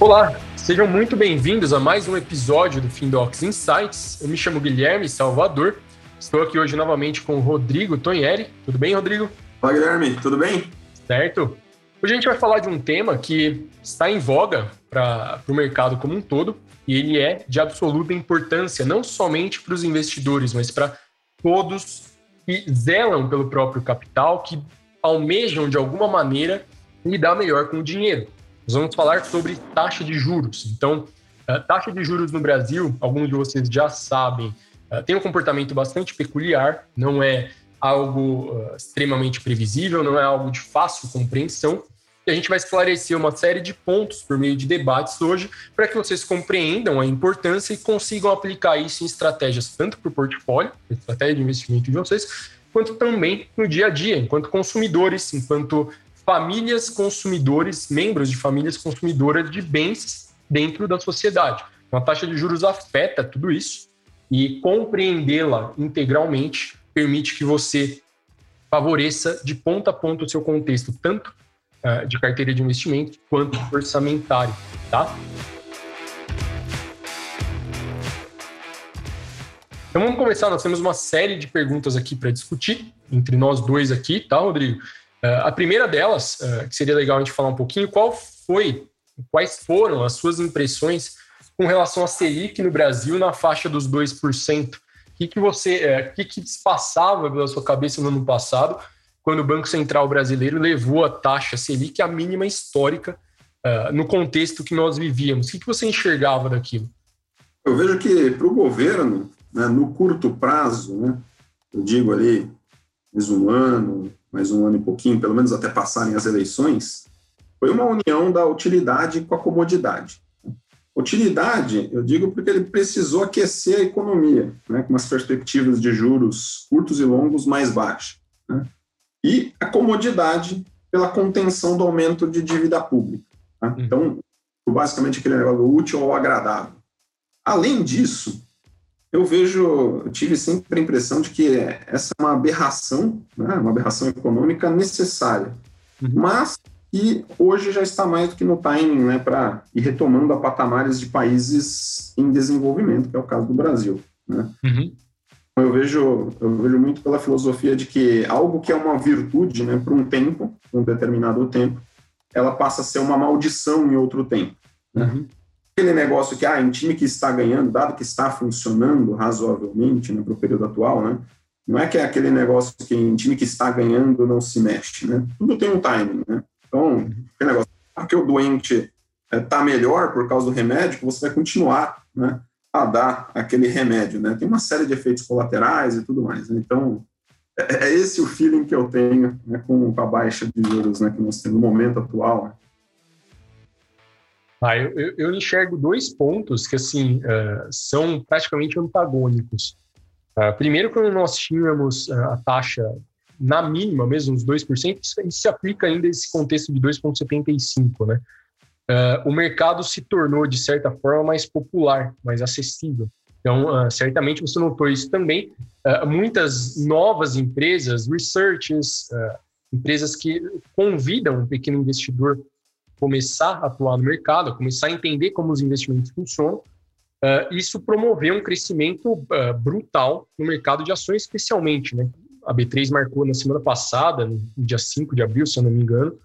Olá, sejam muito bem-vindos a mais um episódio do Findocs Insights. Eu me chamo Guilherme Salvador. Estou aqui hoje novamente com o Rodrigo Tonheri. Tudo bem, Rodrigo? Fala, Guilherme. Tudo bem? Certo. Hoje a gente vai falar de um tema que está em voga para o mercado como um todo e ele é de absoluta importância, não somente para os investidores, mas para todos que zelam pelo próprio capital, que almejam de alguma maneira lidar melhor com o dinheiro. Nós vamos falar sobre taxa de juros. Então, taxa de juros no Brasil, alguns de vocês já sabem, tem um comportamento bastante peculiar, não é algo extremamente previsível, não é algo de fácil compreensão. E a gente vai esclarecer uma série de pontos por meio de debates hoje para que vocês compreendam a importância e consigam aplicar isso em estratégias tanto para o portfólio, estratégia de investimento de vocês, quanto também no dia a dia, enquanto consumidores, enquanto famílias consumidores, membros de famílias consumidoras de bens dentro da sociedade. Então, a taxa de juros afeta tudo isso e compreendê-la integralmente permite que você favoreça de ponta a ponta o seu contexto, tanto uh, de carteira de investimento quanto orçamentário, tá? Então vamos começar, nós temos uma série de perguntas aqui para discutir entre nós dois aqui, tá, Rodrigo? Uh, a primeira delas, uh, que seria legal a gente falar um pouquinho, qual foi, quais foram as suas impressões com relação a Selic no Brasil na faixa dos 2%? O que, que você, uh, que, que se passava pela sua cabeça no ano passado, quando o Banco Central brasileiro levou a taxa Selic à mínima histórica no contexto que nós vivíamos? O que, que você enxergava daquilo? Eu vejo que para o governo, né, no curto prazo, né, eu digo ali, mais um ano, mais um ano e pouquinho, pelo menos até passarem as eleições, foi uma união da utilidade com a comodidade. Utilidade, eu digo porque ele precisou aquecer a economia, né, com umas perspectivas de juros curtos e longos mais baixas. Né? E a comodidade pela contenção do aumento de dívida pública. Uhum. Então, basicamente aquele negócio útil ou agradável. Além disso, eu vejo, eu tive sempre a impressão de que essa é uma aberração, né, uma aberração econômica necessária, uhum. mas que hoje já está mais do que no timing né, para ir retomando a patamares de países em desenvolvimento, que é o caso do Brasil. Né? Uhum. Então, eu vejo, eu vejo muito pela filosofia de que algo que é uma virtude né, por um tempo, um determinado tempo, ela passa a ser uma maldição em outro tempo. Né? Uhum aquele negócio que, ah, em time que está ganhando, dado que está funcionando razoavelmente né, para o período atual, né? Não é que é aquele negócio que em time que está ganhando não se mexe, né? Tudo tem um timing, né? Então, aquele negócio, porque o doente está é, melhor por causa do remédio, você vai continuar, né? A dar aquele remédio, né? Tem uma série de efeitos colaterais e tudo mais. Né? Então, é, é, esse o feeling que eu tenho né, com a baixa de juros né, que nós temos no momento atual. Ah, eu, eu, enxergo dois pontos que assim uh, são praticamente antagônicos. Uh, primeiro, quando nós tínhamos uh, a taxa na mínima, mesmo os 2%, isso, isso se aplica ainda esse contexto de 2,75%. Né? o mercado se tornou, de certa forma, mais popular, mais acessível. Então, certamente você notou isso também. muitas novas empresas, researches, empresas que convidam um pequeno investidor começar a atuar no mercado, começar a entender como os investimentos funcionam, uh, isso promoveu um crescimento uh, brutal no mercado de ações, especialmente. Né? A B3 marcou na semana passada, no dia 5 de abril, se eu não me engano,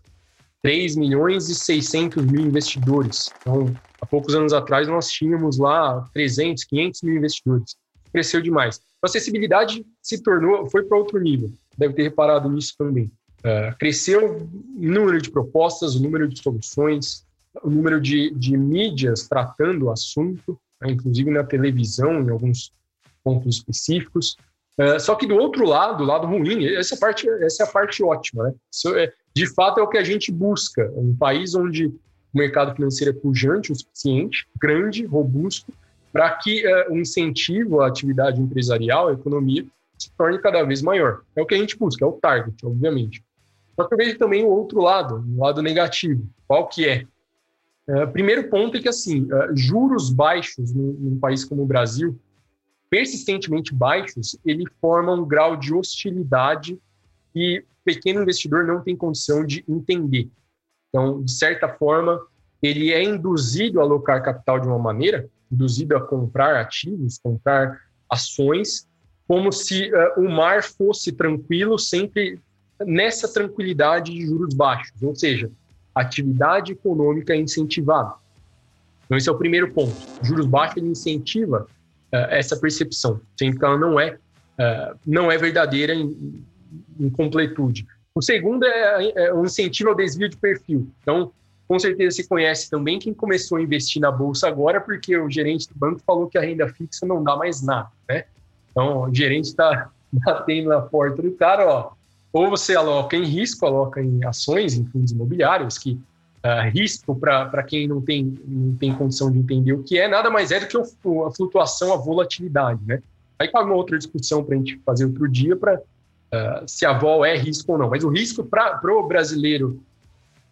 3 milhões e 600 mil investidores. Então, há poucos anos atrás, nós tínhamos lá 300, 500 mil investidores. Cresceu demais. A acessibilidade se tornou, foi para outro nível. Deve ter reparado nisso também. Uh, cresceu o número de propostas, o número de soluções, o número de, de mídias tratando o assunto, né, inclusive na televisão, em alguns pontos específicos. Uh, só que do outro lado, do lado ruim, essa parte, essa é a parte ótima, né? É, de fato é o que a gente busca, um país onde o mercado financeiro é pujante o suficiente, grande, robusto, para que uh, o incentivo à atividade empresarial, à economia, se torne cada vez maior. É o que a gente busca, é o target, obviamente. Só que eu vejo também o outro lado, o lado negativo. Qual que é? Uh, primeiro ponto é que, assim, uh, juros baixos num, num, país como o Brasil, persistentemente baixos, ele forma um grau de hostilidade que pequeno investidor não tem condição de entender. Então, de certa forma, ele é induzido a alocar capital de uma maneira, induzido a comprar ativos, comprar ações, como se uh, o mar fosse tranquilo, sempre nessa tranquilidade de juros baixos, ou seja, atividade econômica é incentivada. Então, esse é o primeiro ponto. Juros baixos ele incentiva uh, essa percepção, sendo que ela não é, uh, não é verdadeira em, em completude. O segundo é, é um incentivo ao desvio de perfil. Então, com certeza você conhece também quem começou a investir na bolsa agora, porque o gerente do banco falou que a renda fixa não dá mais nada, né? Então, o gerente está batendo na porta do cara, ó, ou você aloca em risco, aloca em ações, em fundos imobiliários, que uh, risco, para quem não tem, não tem condição de entender o que é, nada mais é do que a flutuação, a volatilidade, né? Aí cabe uma outra discussão para a gente fazer outro dia para uh, ah, se a vol é risco ou não. Mas o risco para o brasileiro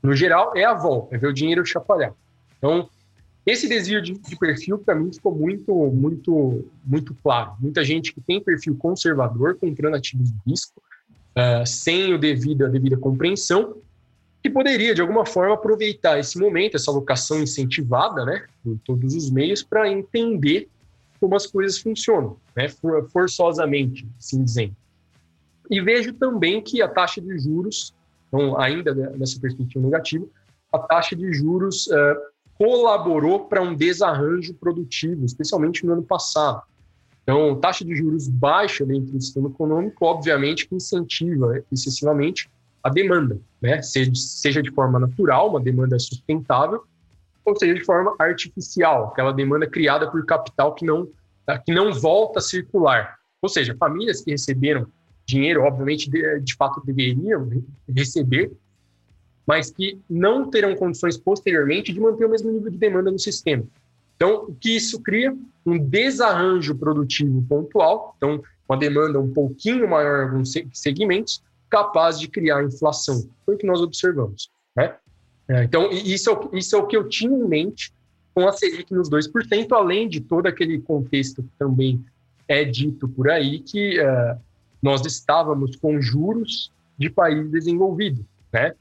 no geral, é a volta, é ver o dinheiro chacoalhar. Então, esse desvio de, de perfil, para mim, ficou muito, muito, muito claro. Muita gente que tem perfil conservador, comprando ativos de risco, uh, sem o devido, a devida compreensão, que poderia, de alguma forma, aproveitar esse momento, essa alocação incentivada, né, por todos os meios, para entender como as coisas funcionam, né, forçosamente, assim dizendo. E vejo também que a taxa de juros então, ainda nessa perspectiva negativa, a taxa de juros uh, colaborou para um desarranjo produtivo, especialmente no ano passado. Então, taxa de juros baixa dentro do sistema econômico, obviamente, que incentiva excessivamente a demanda, né? Seja, seja de forma natural, uma demanda sustentável, ou seja de forma artificial, aquela demanda criada por capital que não, que não volta a circular. Ou seja, famílias que receberam dinheiro, obviamente, de, de fato deveriam receber, mas que não terão condições posteriormente de manter o mesmo nível de demanda no sistema. Então, o que isso cria? Um desarranjo produtivo pontual, então, uma demanda um pouquinho maior em alguns segmentos, capaz de criar inflação. Foi o que nós observamos. Né? É, então, isso é, o, isso é o que eu tinha em mente com a Selic nos 2%, além de todo aquele contexto que também é dito por aí, que uh, nós estávamos com juros de país desenvolvido, né?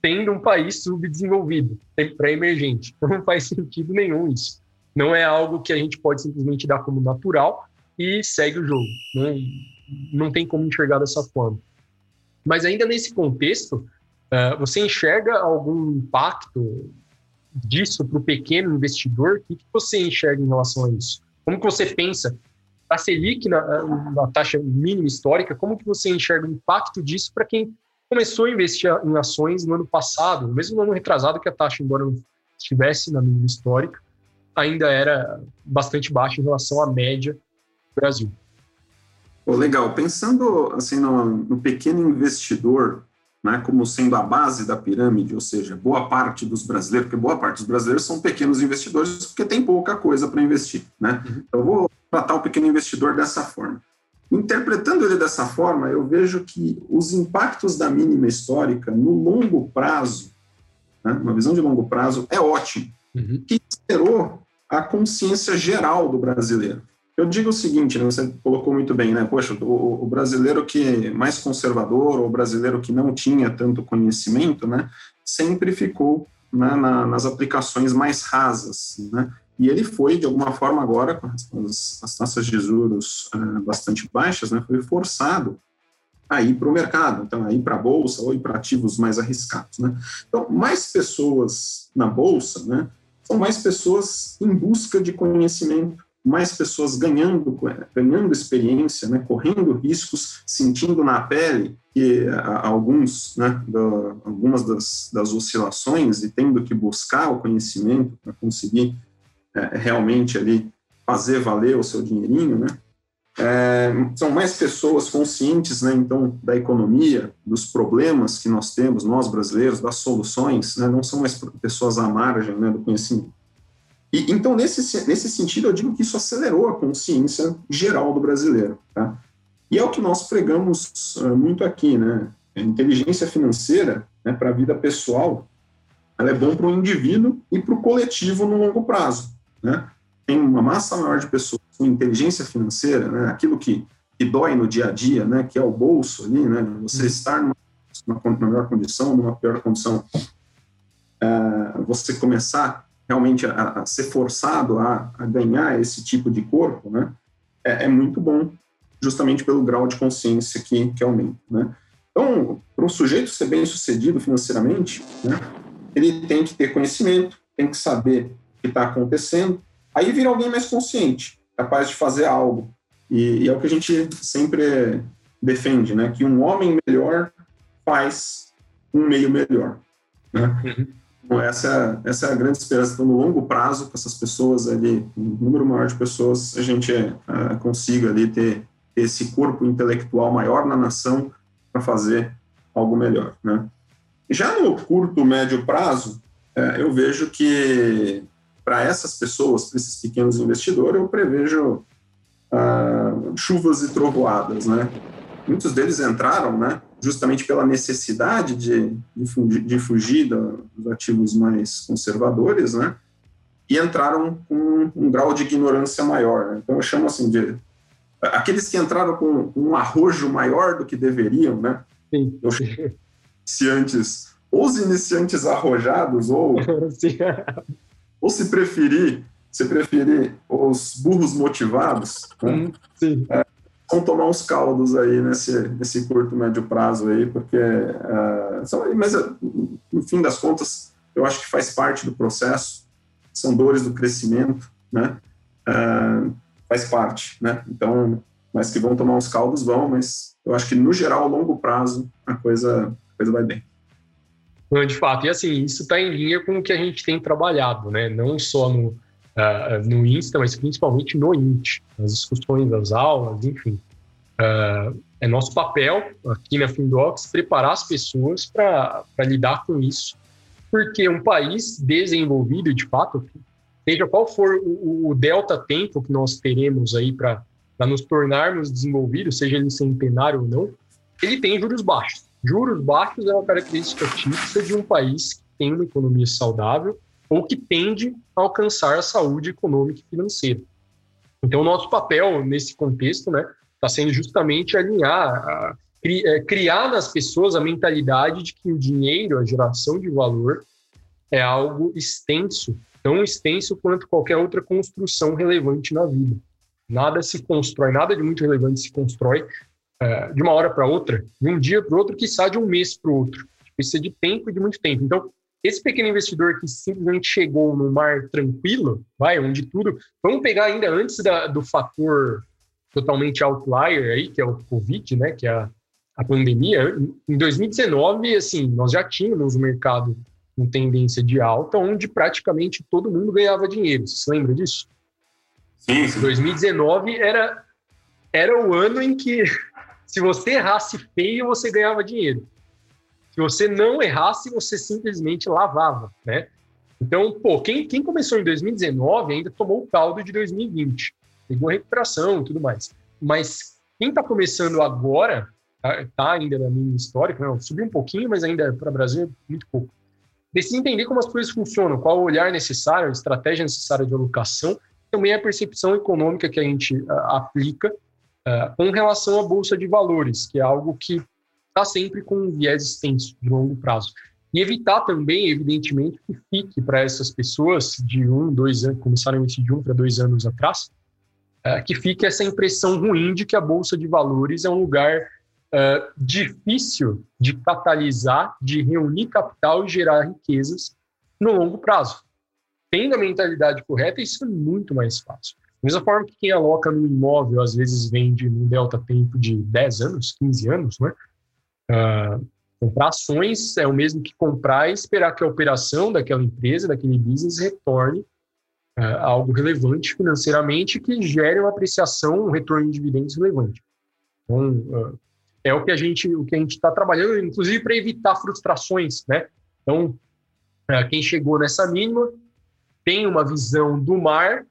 Tendo um país subdesenvolvido, pré-emergente. Não faz sentido nenhum isso. Não é algo que a gente pode simplesmente dar como natural e segue o jogo. Não, não tem como enxergar dessa forma. Mas ainda nesse contexto, uh, você enxerga algum impacto disso para o pequeno investidor? O que, que você enxerga em relação a isso? Como que você pensa a Selic na, na, taxa mínima histórica, como que você enxerga o impacto disso para quem começou a investir em ações no ano passado, mesmo no ano retrasado, que a taxa, embora não estivesse na mínima histórica, ainda era bastante baixa em relação à média do Brasil. Oh, legal. Pensando assim no, no pequeno investidor, né, como sendo a base da pirâmide, ou seja, boa parte dos brasileiros, porque boa parte dos brasileiros são pequenos investidores porque tem pouca coisa para investir, né? Uhum. Eu vou tratar o pequeno investidor dessa forma. Interpretando ele dessa forma, eu vejo que os impactos da mínima histórica no longo prazo, né, uma visão de longo prazo, é ótimo, uhum. que gerou a consciência geral do brasileiro. Eu digo o seguinte, né, você colocou muito bem, né? Poxa, o, o, brasileiro que mais conservador, ou o brasileiro que não tinha tanto conhecimento, né, sempre ficou né, na, nas aplicações mais rasas, né? E ele foi, de alguma forma, agora, com as, as taxas de juros uh, bastante baixas, né, foi forçado a ir para o mercado, então, a ir para a bolsa ou ir para ativos mais arriscados. Né? Então, mais pessoas na bolsa né, são mais pessoas em busca de conhecimento, mais pessoas ganhando, ganhando experiência, né, correndo riscos, sentindo na pele que alguns, né, algumas das, das oscilações e tendo que buscar o conhecimento para conseguir é, realmente ali fazer valer o seu dinheirinho, né? É, são mais pessoas conscientes, né, então, da economia, dos problemas que nós temos, nós brasileiros, das soluções, né, não são mais pessoas à margem né, do conhecimento. E, então, nesse, nesse sentido, eu digo que isso acelerou a consciência geral do brasileiro. Tá? E é o que nós pregamos uh, muito aqui, né? A inteligência financeira, né, para a vida pessoal, ela é bom para o indivíduo e para o coletivo no longo prazo né? Tem uma massa maior de pessoas com inteligência financeira, né? Aquilo que, que dói no dia a dia, né? Que é o bolso ali, né? Você uhum. estar numa, numa melhor condição, numa pior condição. uh, você começar realmente a, a ser forçado a, a, ganhar esse tipo de corpo, né, é, é, muito bom, justamente pelo grau de consciência que, que aumenta. Né? Então, para um sujeito ser bem sucedido financeiramente, né, ele tem que ter conhecimento, tem que saber o que está acontecendo, aí vira alguém mais consciente, capaz de fazer algo. E, e, é o que a gente sempre defende, né? Que um homem melhor faz um meio melhor. Né? Uhum. Então, essa, essa é a grande esperança. Então, no longo prazo, com essas pessoas ali, um número maior de pessoas, a gente uh, consiga ali ter esse corpo intelectual maior na nação para fazer algo melhor, né? Já no curto, médio prazo, uh, eu vejo que para essas pessoas, para esses pequenos investidores, eu prevejo uh, chuvas e trovoadas, né? Muitos deles entraram, né? justamente pela necessidade de, de, de fugir dos ativos mais conservadores, né? E entraram com um grau de ignorância maior. Né? Então, eu chamo assim de aqueles que entraram com um arrojo maior do que deveriam, né? Sim. Eu chamo iniciantes, ou os iniciantes arrojados, ou, ou se preferir, se preferir, os burros motivados, né? Sim. É, vão tomar uns caldos aí nesse, nesse curto, médio prazo aí, porque, uh, são, mas no fim das contas, eu acho que faz parte do processo, são dores do crescimento, né? Uh, faz parte, né? Então, mas que vão tomar uns caldos, vão, mas eu acho que no geral, a longo prazo, a coisa, a coisa vai bem. De fato, e assim, isso está em linha com o que a gente tem trabalhado, né? Não só no, uh, no Insta, mas principalmente no INT, nas discussões das aulas, enfim. Uh, é nosso papel aqui na Findocs preparar as pessoas para lidar com isso, porque um país desenvolvido, de fato, seja qual for o, o delta tempo que nós teremos aí para nos tornarmos desenvolvidos, seja ele centenário ou não, ele tem juros baixos. Juros baixos é uma característica típica de um país que tem uma economia saudável ou que tende a alcançar a saúde econômica e financeira. Então, nosso papel nesse contexto, né, está sendo justamente alinhar, é, criar nas pessoas a mentalidade de que o dinheiro, a geração de valor, é algo extenso, tão extenso quanto qualquer outra construção relevante na vida. Nada se constrói, nada de muito relevante se constrói é, de uma hora para outra, de um dia para o outro, que sai de um mês para o outro. Precisa de tempo e de muito tempo. Então, esse pequeno investidor que simplesmente chegou no mar tranquilo, vai, onde tudo. Vamos pegar ainda antes da, do fator totalmente outlier aí, que é o Covid, né, que é a, a pandemia. Em 2019, assim, nós já tínhamos um mercado com tendência de alta, onde praticamente todo mundo ganhava dinheiro. Você se lembra disso? Sim. 2019 era, era o ano em que, se você errasse feio, você ganhava dinheiro. Se você não errasse, você simplesmente lavava, né? Então, pô, quem, quem começou em 2019 ainda tomou o caldo de 2020. Pegou a recuperação e tudo mais. Mas quem está começando agora, tá, tá, ainda na minha história, não, subiu um pouquinho, mas ainda para o Brasil muito pouco. Precisa entender como as coisas funcionam, qual o olhar necessário, a estratégia necessária de alocação, também a percepção econômica que a gente uh, aplica uh, com relação à bolsa de valores, que é algo que está sempre com um viés extenso, de longo prazo. E evitar também, evidentemente, que fique para essas pessoas de um, dois anos, começaram esse de um para dois anos atrás, é, que fique essa impressão ruim de que a Bolsa de Valores é um lugar é, difícil de catalisar, de reunir capital e gerar riquezas no longo prazo. Tendo a mentalidade correta, isso é muito mais fácil. Mesma forma que quem aloca no imóvel, às vezes vende num delta tempo de 10 anos, 15 anos, né? Uh, comprar ações é o mesmo que comprar e esperar que a operação daquela empresa, daquele business, retorne uh, algo relevante financeiramente que gere uma apreciação, um retorno de dividendos relevante. Então, uh, é o que a gente o que a gente está trabalhando, inclusive para evitar frustrações, né? Então, quem chegou nessa mínima tem uma visão do mar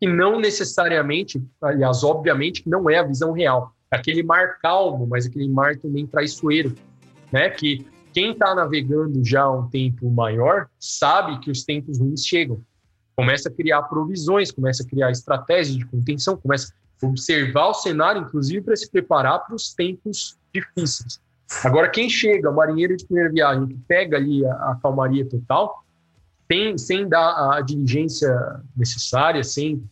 que não necessariamente, aliás, obviamente, não é a visão real aquele mar calmo, mas aquele mar também traiçoeiro, né? Que quem está navegando já há um tempo maior sabe que os tempos ruins chegam. Começa a criar provisões, começa a criar estratégias de contenção, começa a observar o cenário, inclusive para se preparar para os tempos difíceis. Agora, quem chega, o marinheiro de primeira viagem, que pega ali a, a calmaria total, sem, sem dar a diligência necessária, sem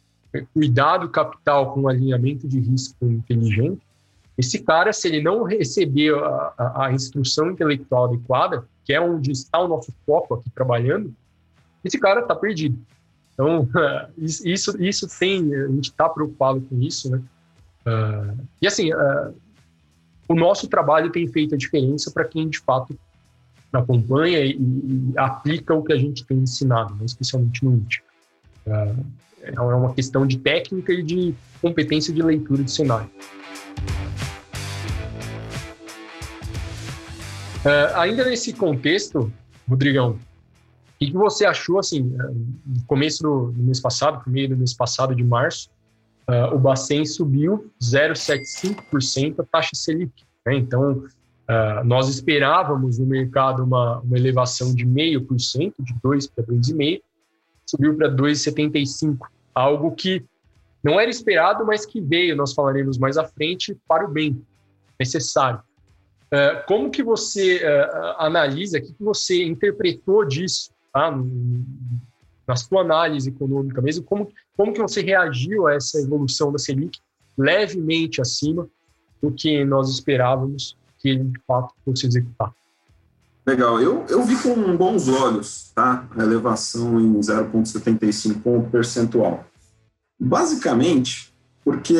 cuidado capital com alinhamento de risco inteligente, esse cara, se ele não receber a, a, a instrução intelectual adequada, que é onde está o nosso foco aqui trabalhando, esse cara está perdido. Então, isso, isso tem, a gente está preocupado com isso, né? Uh, e assim, uh, o nosso trabalho tem feito a diferença para quem de fato acompanha e, e, aplica o que a gente tem ensinado, né? especialmente no IT. Uh, é uma questão de técnica e de competência de leitura de cenário. Uh, ainda nesse contexto, Rodrigão, o que, você achou, assim, no começo do, mês passado, no meio do mês passado de março, uh, o Bacen subiu 0,75% a taxa Selic. Né? Então, uh, nós esperávamos no mercado uma, uma elevação de 0,5%, de 2 para 2,5%, subiu para 2,75%, algo que não era esperado, mas que veio, nós falaremos mais à frente, para o bem necessário. Uh, como que você uh, analisa, o que, que você interpretou disso, tá? na sua análise econômica mesmo, como, como que você reagiu a essa evolução da Selic levemente acima do que nós esperávamos que ele de fato fosse executar? Legal, eu, eu vi com bons olhos tá? a elevação em 0,75 ponto percentual. Basicamente, porque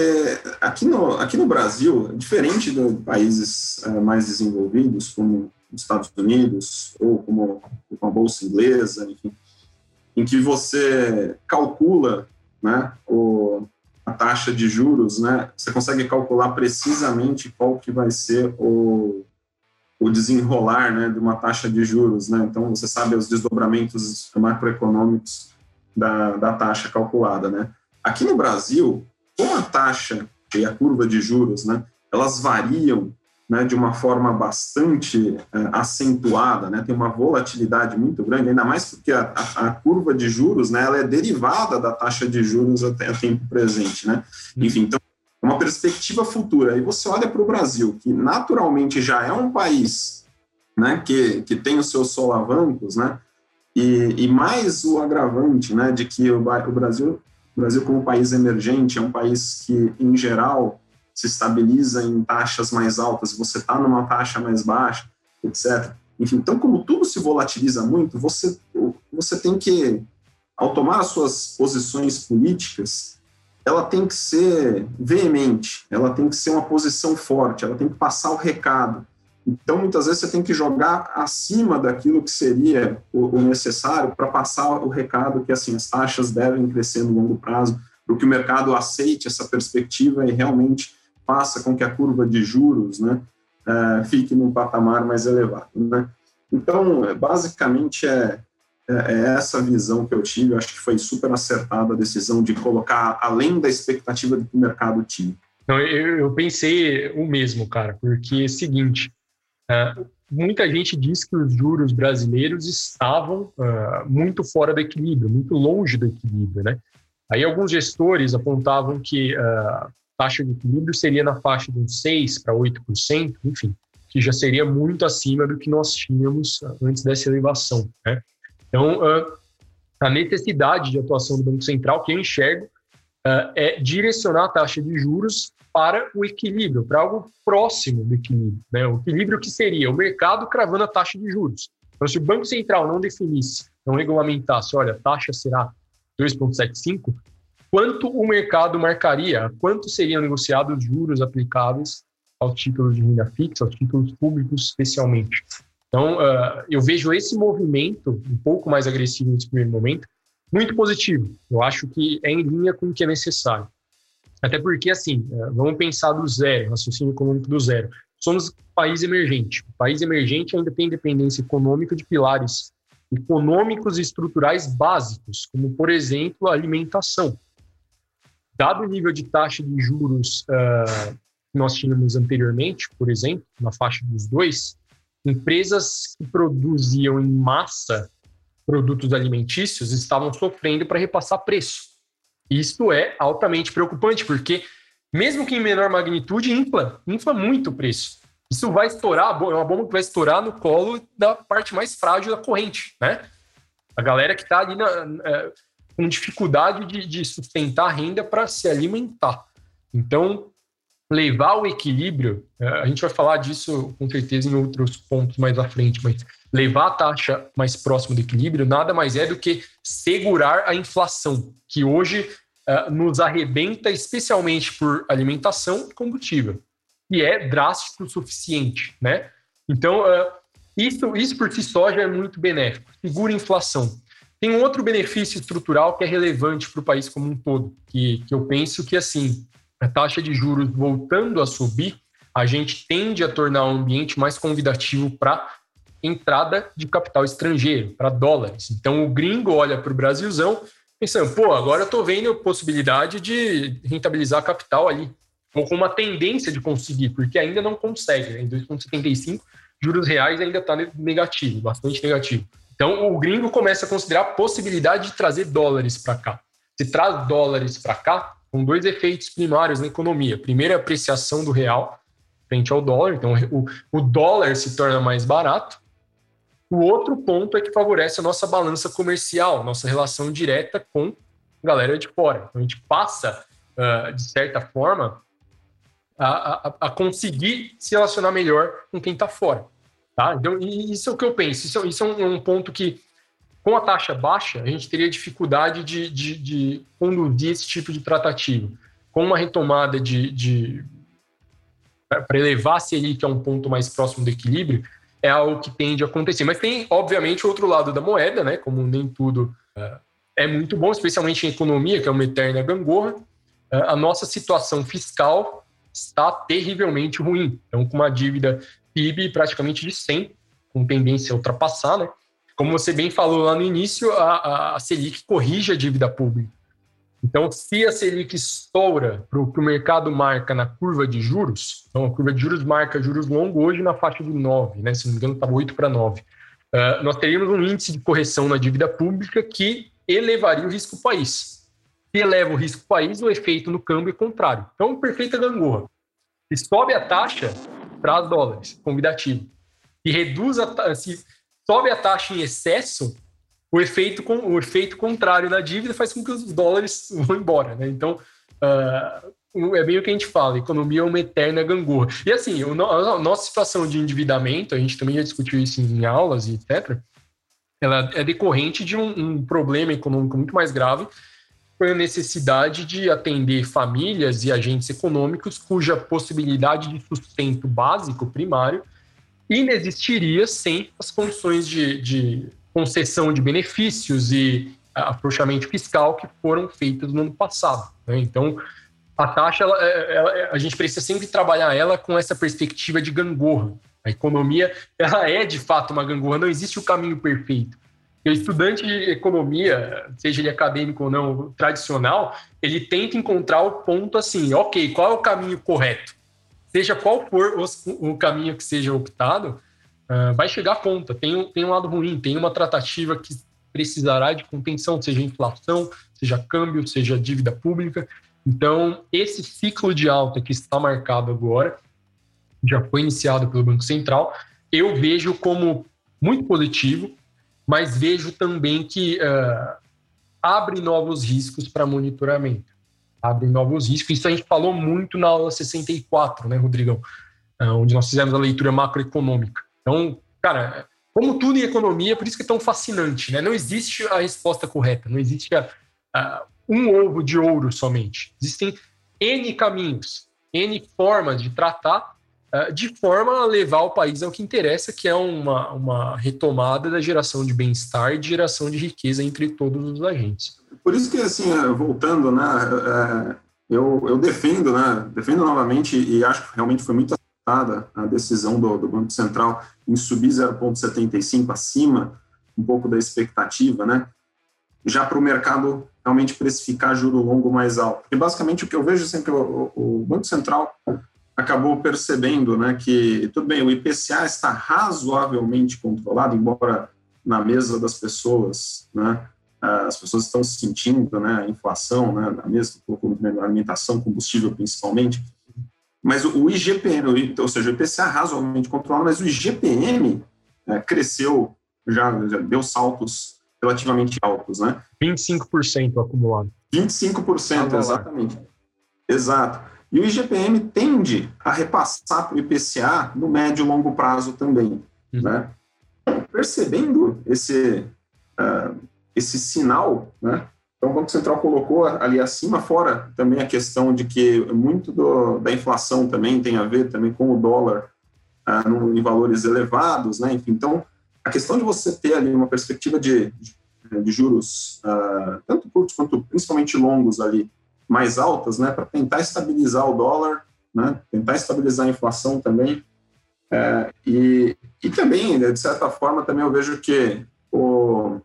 aqui no, aqui no Brasil, diferente de países é, mais desenvolvidos, como os Estados Unidos, ou como, com a Bolsa Inglesa, enfim, em que você calcula né, o, a taxa de juros, né, você consegue calcular precisamente qual que vai ser o, o desenrolar né, de uma taxa de juros. Né? Então, você sabe os desdobramentos macroeconômicos da, da taxa calculada. Né? Aqui no Brasil, como a taxa e a curva de juros, né, elas variam né, de uma forma bastante é, acentuada, né, tem uma volatilidade muito grande, ainda mais porque a, a, a, curva de juros, né, ela é derivada da taxa de juros até o tempo presente, né, uhum. enfim, então, é uma perspectiva futura, aí você olha para o Brasil, que naturalmente já é um país, né, que, que tem os seus solavancos, né, e, e mais o agravante, né, de que o, o Brasil o Brasil, como país emergente, é um país que, em geral, se estabiliza em taxas mais altas, você está numa taxa mais baixa, etc. Enfim, então, como tudo se volatiliza muito, você, você tem que, ao tomar as suas posições políticas, ela tem que ser veemente, ela tem que ser uma posição forte, ela tem que passar o recado. Então, muitas vezes, você tem que jogar acima daquilo que seria o, o necessário para passar o recado que assim as taxas devem crescer no longo prazo, para que o mercado aceite essa perspectiva e realmente faça com que a curva de juros né, é, fique num patamar mais elevado. Né? Então, basicamente, é, é, é essa visão que eu tive. Eu acho que foi super acertada a decisão de colocar além da expectativa que o mercado tinha. Não, eu, eu pensei o mesmo, cara, porque é o seguinte, Uh, muita gente diz que os juros brasileiros estavam uh, muito fora do equilíbrio, muito longe do equilíbrio, né? Aí alguns gestores apontavam que uh, taxa de equilíbrio seria na faixa de uns 6 para 8%, enfim, que já seria muito acima do que nós tínhamos antes dessa elevação, né? Então, a necessidade de atuação do Banco Central, que eu enxergo, é direcionar a taxa de juros para o equilíbrio, para algo próximo do equilíbrio. Né? O equilíbrio que seria o mercado cravando a taxa de juros. Então, se o Banco Central não definisse, não regulamentasse, olha, a taxa será 2,75, quanto o mercado marcaria? Quanto seriam negociados os juros aplicáveis aos títulos de renda fixa, aos títulos públicos especialmente? Então, uh, eu vejo esse movimento um pouco mais agressivo nesse primeiro momento, muito positivo. Eu acho que é em linha com o que é necessário. Até porque, assim, é, vamos pensar do zero, raciocínio econômico do zero. Somos país emergente. O país emergente ainda tem dependência econômica de pilares econômicos e estruturais básicos, como, por exemplo, a alimentação. Dado o nível de taxa de juros uh, que nós tínhamos anteriormente, por exemplo, na faixa dos dois, empresas que produziam em massa produtos alimentícios estavam sofrendo para repassar preço. Isto é altamente preocupante, porque mesmo que em menor magnitude, infla, infla muito o preço. isso vai estourar, é uma bomba que vai estourar no colo da parte mais frágil da corrente, né? A galera que está ali na, é, com dificuldade de, de sustentar a renda para se alimentar. Então, levar o equilíbrio, é, a gente vai falar disso com certeza em outros pontos mais à frente, mas levar a taxa mais próxima do equilíbrio nada mais é do que segurar a inflação, que hoje uh, nos arrebenta especialmente por alimentação e combustível, e é drástico o suficiente, né? Então, uh, isso, isso por si só já é muito benéfico, segura a inflação. Tem um outro benefício estrutural que é relevante para o país como um todo, que, que eu penso que, assim, a taxa de juros voltando a subir, a gente tende a tornar o ambiente mais convidativo para entrada de capital estrangeiro, para dólares. Então, o gringo olha para o Brasilzão pensando, pô, agora eu estou vendo a possibilidade de rentabilizar capital ali, ou com uma tendência de conseguir, porque ainda não consegue. Né? Em 2,75, juros reais ainda está negativo, bastante negativo. Então, o gringo começa a considerar a possibilidade de trazer dólares para cá. Se traz dólares para cá, com dois efeitos primários na economia. Primeiro, a apreciação do real frente ao dólar, então o, o dólar se torna mais barato. O outro ponto é que favorece a nossa balança comercial, nossa relação direta com a galera de fora. Então, a gente passa, uh, de certa forma, a, a, a, conseguir se relacionar melhor com quem está fora. Tá? Então, isso é o que eu penso. Isso, isso é um, um, ponto que, com a taxa baixa, a gente teria dificuldade de, de, de conduzir esse tipo de tratativa. Com uma retomada de. de para elevar a Selic a um ponto mais próximo do equilíbrio, é algo que tende a acontecer. Mas tem, obviamente, o outro lado da moeda, né? Como nem tudo uh, é muito bom, especialmente em economia, que é uma eterna gangorra. Uh, a nossa situação fiscal está terrivelmente ruim. Então, com uma dívida PIB praticamente de 100, com tendência a ultrapassar, né? Como você bem falou lá no início, a, a Selic corrige a dívida pública. Então, se a Selic estoura para o mercado marca na curva de juros, então a curva de juros marca juros longos hoje na faixa de 9, né? se não me engano, estava 8 para 9. Uh, nós teríamos um índice de correção na dívida pública que elevaria o risco país. Se eleva o risco país, o efeito no câmbio é contrário. Então, perfeita gangorra. Se sobe a taxa, traz dólares, convidativo. E reduz a se sobe a taxa em excesso, o efeito, o efeito contrário na dívida faz com que os dólares vão embora. Né? Então, uh, é bem o que a gente fala, economia é uma eterna gangorra. E assim, a nossa situação de endividamento, a gente também já discutiu isso em aulas e etc., ela é decorrente de um, um problema econômico muito mais grave, foi a necessidade de atender famílias e agentes econômicos cuja possibilidade de sustento básico primário inexistiria sem as condições de, de concessão de benefícios e afrouxamento fiscal que foram feitas no ano passado. Né? Então, a taxa, ela, ela, a gente precisa sempre trabalhar ela com essa perspectiva de gangorra. A economia, ela é de fato uma gangorra, não existe o caminho perfeito. O estudante de economia, seja ele acadêmico ou não, tradicional, ele tenta encontrar o ponto assim, ok, qual é o caminho correto? Seja qual for o, o caminho que seja optado, uh, vai chegar à ponta. Tem, tem um lado ruim, tem uma tratativa que precisará de contenção, seja inflação, seja câmbio, seja dívida pública. Então, esse ciclo de alta que está marcado agora, já foi iniciado pelo Banco Central, eu vejo como muito positivo, mas vejo também que uh, abre novos riscos para monitoramento. Abre novos riscos. Isso a gente falou muito na aula 64, né, Rodrigão? Uh, onde nós fizemos a leitura macroeconômica. Então, cara, como tudo em economia, por isso que é tão fascinante, né? Não existe a resposta correta, não existe a, a, um ovo de ouro somente. Existem N caminhos, N formas de tratar de forma a levar o país ao que interessa, que é uma, uma retomada da geração de bem-estar e de geração de riqueza entre todos os agentes. Por isso que, assim, eh, voltando, né, eh, eu, eu defendo, né, defendo novamente e acho que realmente foi muito acertada a decisão do, do Banco Central em subir 0,75 acima um pouco da expectativa, né, já para o mercado realmente precificar juro longo mais alto. Porque basicamente o que eu vejo sempre, o, o Banco Central acabou percebendo né, que, tudo bem, o IPCA está razoavelmente controlado, embora na mesa das pessoas, né, as pessoas estão sentindo né, a inflação né, na mesa, alimentação, combustível principalmente, mas o IGPM, ou seja, o IPCA razoavelmente controlado, mas o IGPM é, cresceu, já, já, deu saltos relativamente altos, né? 25% acumulado. 25%, exatamente. Exato. E o IGPM tende a repassar para o IPCA no médio e longo prazo também, uhum. né? Percebendo esse, uh, esse sinal, né? Então, o Banco Central colocou ali acima, fora também a questão de que muito do, da inflação também tem a ver também com o dólar ah, no, em valores elevados, né? Enfim, então, a questão de você ter ali uma perspectiva de, de, de juros, ah, tanto curtos quanto principalmente longos ali, mais altas, né? Para tentar estabilizar o dólar, né? Tentar estabilizar a inflação também. É, e, e também, de certa forma, também eu vejo que o,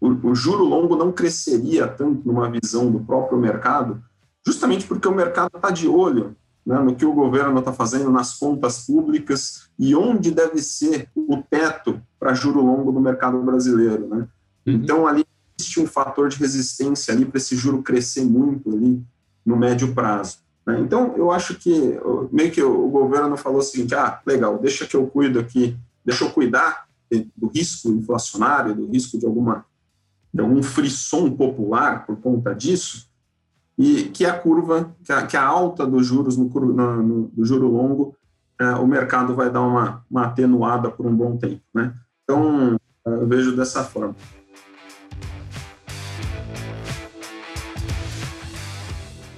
o, o juro longo não cresceria tanto numa visão do próprio mercado, justamente porque o mercado está de olho né, no que o governo está fazendo nas contas públicas e onde deve ser o teto para juro longo do mercado brasileiro. Né? Uhum. Então, ali existe um fator de resistência ali para esse juro crescer muito ali no médio prazo. Né? Então, eu acho que meio que o governo falou seguinte, ah, legal, deixa que eu cuido aqui, deixa eu cuidar do risco inflacionário, do risco de alguma de algum frisson popular por conta disso, e que a curva, que a, que a alta dos juros no, no, no do juro longo, é, o mercado vai dar uma, uma atenuada por um bom tempo, né? Então, eu vejo dessa forma.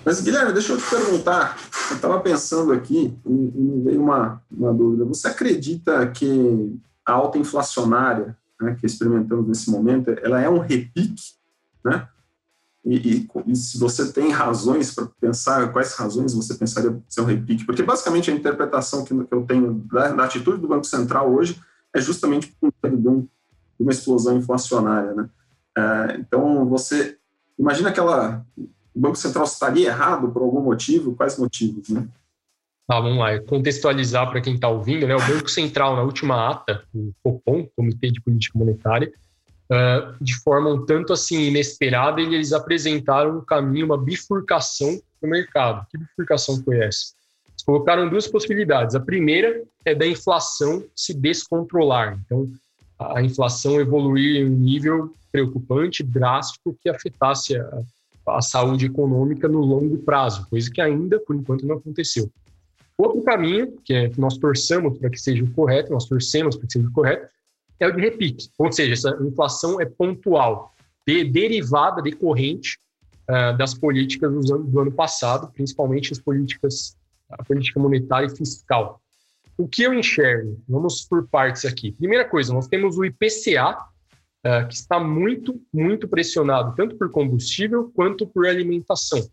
Mas, Guilherme, deixa eu te perguntar. Eu estava pensando aqui e, me veio uma, uma dúvida. Você acredita que a alta inflacionária né, que experimentamos nesse momento, ela é um repique, né? E, e, e se você tem razões para pensar, quais razões você pensaria ser um repique? Porque basicamente a interpretação que, que eu tenho da, da, atitude do Banco Central hoje é justamente por medo de, um, de uma explosão inflacionária, né? É, então você imagina aquela o Banco Central estaria errado por algum motivo? Quais motivos, né? Tá, vamos lá. Contextualizar para quem está ouvindo, né? O Banco Central, na última ata, o COPOM, Comitê de Política Monetária, uh, de forma um tanto assim inesperada, eles apresentaram um caminho, uma bifurcação no mercado. Que bifurcação foi essa? Eles colocaram duas possibilidades. A primeira é da inflação se descontrolar. Então, a inflação evoluir em um nível preocupante, drástico, que afetasse a, a saúde econômica no longo prazo, coisa que ainda, por enquanto, não aconteceu. Outro caminho, que é nós torçamos para que seja o correto, nós torcemos para que seja o correto, é o de repique. Ou seja, essa inflação é pontual, de, derivada, decorrente uh, das políticas do ano, do ano passado, principalmente as políticas, a política monetária e fiscal. O que eu enxergo? Vamos por partes aqui. Primeira coisa, nós temos o IPCA, uh, que está muito, muito pressionado, tanto por combustível quanto por alimentação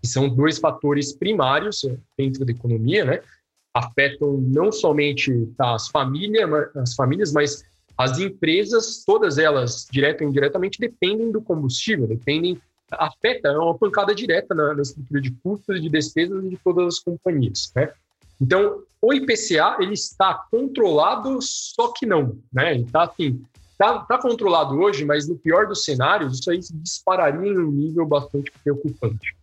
que são dois fatores primários dentro da economia, né? Afetam não somente as famílias, as famílias, mas as empresas, todas elas, direta ou indiretamente, dependem do combustível, dependem, afeta, é uma pancada direta na, na estrutura de custos, de despesas de todas as companhias, né? Então, o IPCA, ele está controlado, só que não, né? Ele está, assim, tá, tá controlado hoje, mas no pior dos cenários, isso aí dispararia em um nível bastante preocupante.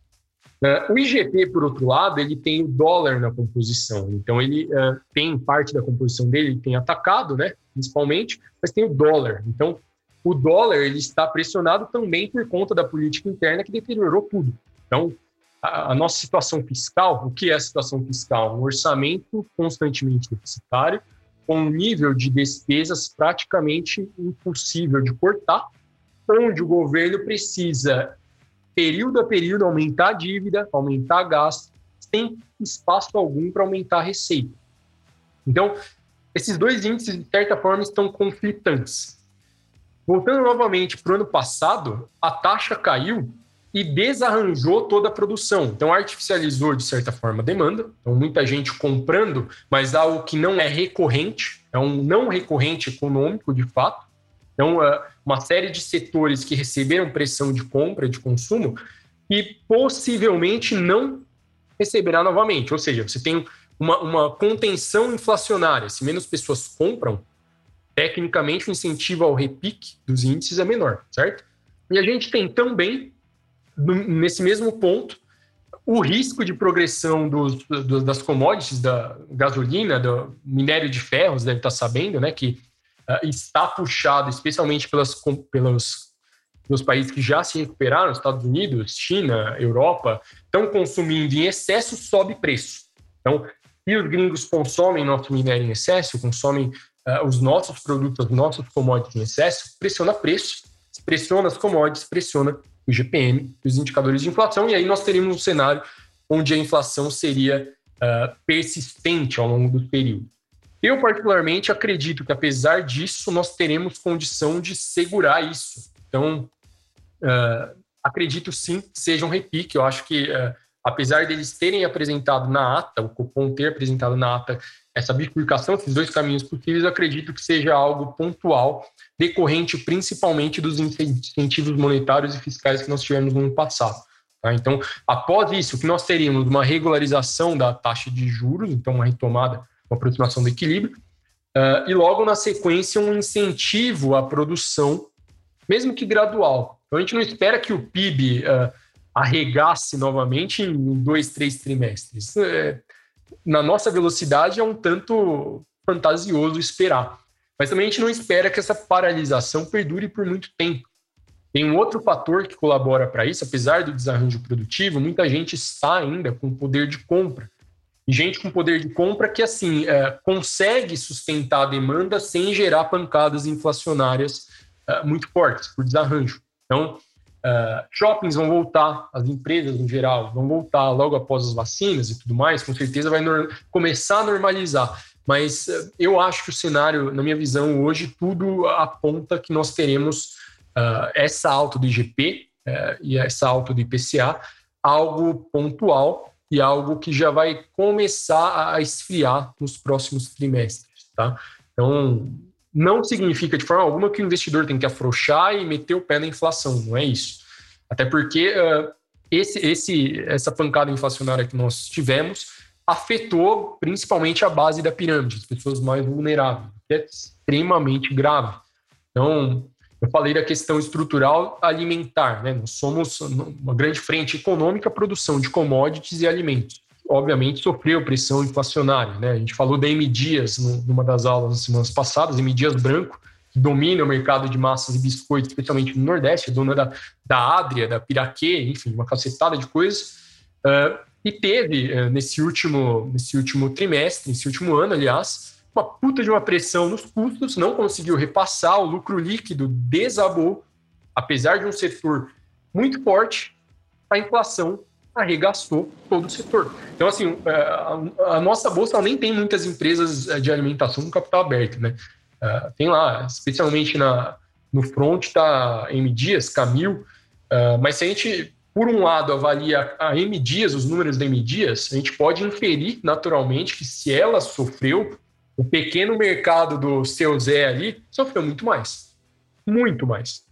Uh, o IGP, por outro lado, ele tem o dólar na composição. Então, ele uh, tem parte da composição dele, ele tem atacado, né, principalmente, mas tem o dólar. Então, o dólar ele está pressionado também por conta da política interna que deteriorou tudo. Então, a, a nossa situação fiscal, o que é a situação fiscal? Um orçamento constantemente deficitário, com um nível de despesas praticamente impossível de cortar, onde o governo precisa período a período, aumentar a dívida, aumentar gasto, sem espaço algum para aumentar a receita. Então, esses dois índices, de certa forma, estão conflitantes. Voltando novamente para o ano passado, a taxa caiu e desarranjou toda a produção. Então, artificializou, de certa forma, a demanda. Então, muita gente comprando, mas algo que não é recorrente, é um não recorrente econômico, de fato. Então, uh, uma série de setores que receberam pressão de compra, de consumo, e possivelmente não receberá novamente. Ou seja, você tem uma, uma contenção inflacionária. Se menos pessoas compram, tecnicamente o incentivo ao repique dos índices é menor, certo? E a gente tem também, nesse mesmo ponto, o risco de progressão dos, dos, das commodities, da gasolina, do minério de ferro, você deve estar sabendo, né, que uh, está puxado especialmente pelas, com, pelos, pelos países que já se recuperaram, Estados Unidos, China, Europa, estão consumindo em excesso, sobe preço. Então, se os gringos consomem nosso minério em excesso, consomem uh, os nossos produtos, os nossos commodities em excesso, pressiona preço, pressiona as commodities, pressiona o GPM, os indicadores de inflação, e aí nós teríamos um cenário onde a inflação seria uh, persistente ao longo do período. Eu, particularmente, acredito que, apesar disso, nós teremos condição de segurar isso. Então, uh, acredito sim que seja um repique. Eu acho que, uh, apesar deles terem apresentado na ata, o Copom ter apresentado na ata essa bifurcação, esses dois caminhos possíveis, acredito que seja algo pontual decorrente principalmente dos incentivos monetários e fiscais que nós tivemos no ano passado. Tá? Então, após isso, que nós teríamos uma regularização da taxa de juros, então uma retomada, uma aproximação do equilíbrio, uh, e logo na sequência um incentivo à produção, mesmo que gradual. Então, a gente não espera que o PIB uh, arregasse novamente em dois, três trimestres. Uh, na nossa velocidade é um tanto fantasioso esperar. Mas também a gente não espera que essa paralisação perdure por muito tempo. Tem um outro fator que colabora para isso, apesar do desarranjo produtivo, muita gente está ainda com poder de compra. E gente com poder de compra que, assim, é, consegue sustentar a demanda sem gerar pancadas inflacionárias é, muito fortes, por desarranjo. Então, é, shoppings vão voltar, as empresas em geral vão voltar logo após as vacinas e tudo mais, com certeza vai começar a normalizar. Mas eh, eu acho que o cenário, na minha visão, hoje, tudo aponta que nós teremos uh, essa alta do IGP uh, eh, e essa alta do IPCA, algo pontual e algo que já vai começar a esfriar nos próximos trimestres. Tá? Então, não significa de forma alguma que o investidor tem que afrouxar e meter o pé na inflação, não é isso. Até porque uh, esse, esse, essa pancada inflacionária que nós tivemos afetou principalmente a base da pirâmide, as pessoas mais vulneráveis, que é extremamente grave. Então, eu falei da questão estrutural alimentar, né? Nós somos uma grande frente econômica, produção de commodities e alimentos. Obviamente sofreu pressão inflacionária, né? A gente falou da M Dias numa das aulas nas semanas passadas, M Dias Branco, que domina o mercado de massas e biscoitos, especialmente no Nordeste, dona da, da Adria, da Piraquê, enfim, uma cacetada de coisas. Uh, e teve, eh, nesse último, nesse último trimestre, nesse último ano, aliás, uma puta de uma pressão nos custos, não conseguiu repassar, o lucro líquido desabou, apesar de um setor muito forte, a inflação arregaçou todo o setor. Então, assim, eh, a, nossa bolsa nem tem muitas empresas eh, de alimentação no capital aberto, né? Tem lá, especialmente na, no front, está M Dias, Camil, mas se a gente por um lado, avalia a M Dias, os números da M Dias, a gente pode inferir naturalmente que se ela sofreu, o pequeno mercado do seu Zé ali sofreu muito mais. Muito mais.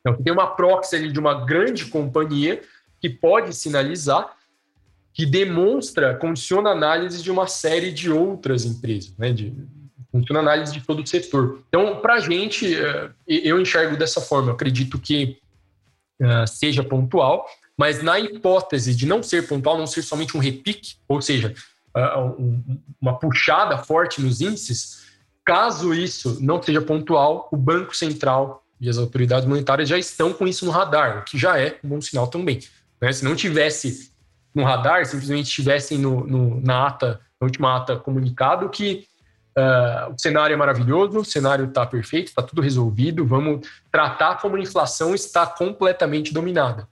Então, tem uma proxy ali de uma grande companhia que pode sinalizar, que demonstra, condiciona análise de uma série de outras empresas, né? De, condiciona análise de todo o setor. Então, para a gente, eh, eu enxergo dessa forma. Eu acredito que uh, seja pontual, mas na hipótese de não ser pontual, não ser somente um repique, ou seja, um, uma puxada forte nos índices, caso isso não seja pontual, o Banco Central e as autoridades monetárias já estão com isso no radar, o que já é um bom sinal também. Né? Se não tivesse no radar, simplesmente estivessem no, no, na ata, na última ata comunicado que Uh, o cenário é maravilhoso, o cenário está perfeito, está tudo resolvido. Vamos tratar como a inflação está completamente dominada.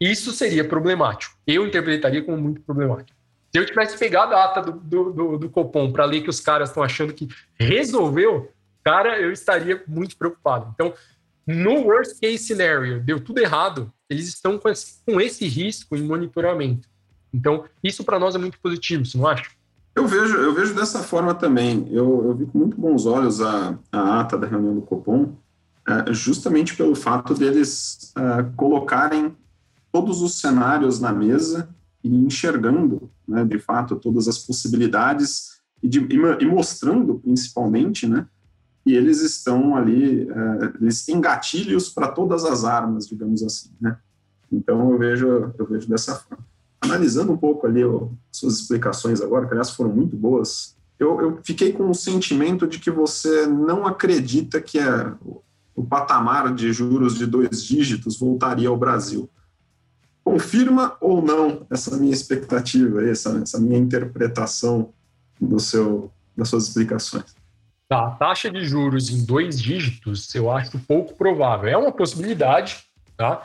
Isso seria problemático. Eu interpretaria como muito problemático. Se eu tivesse pegado a ata do, do, do, do Copom para ler que os caras estão achando que resolveu, cara, eu estaria muito preocupado. Então, no worst case scenario, deu tudo errado, eles estão com esse, com esse risco em monitoramento. Então, isso para nós é muito positivo, você não acha? Eu vejo, eu vejo dessa forma também. Eu, eu vi com muito bons olhos a, a ata da reunião do Copom, é, justamente pelo fato deles é, colocarem todos os cenários na mesa e enxergando, né, de fato, todas as possibilidades e, de, e, mostrando, principalmente, né, que eles estão ali, é, eles têm gatilhos para todas as armas, digamos assim, né. Então eu vejo, eu vejo dessa forma. analisando um pouco ali ó, suas explicações agora, que aliás foram muito boas, eu, eu fiquei com o sentimento de que você não acredita que é, o patamar de juros de dois dígitos voltaria ao Brasil. Confirma ou não essa minha expectativa, essa, essa minha interpretação do seu, das suas explicações? Tá, taxa de juros em dois dígitos, eu acho pouco provável. É uma possibilidade, tá?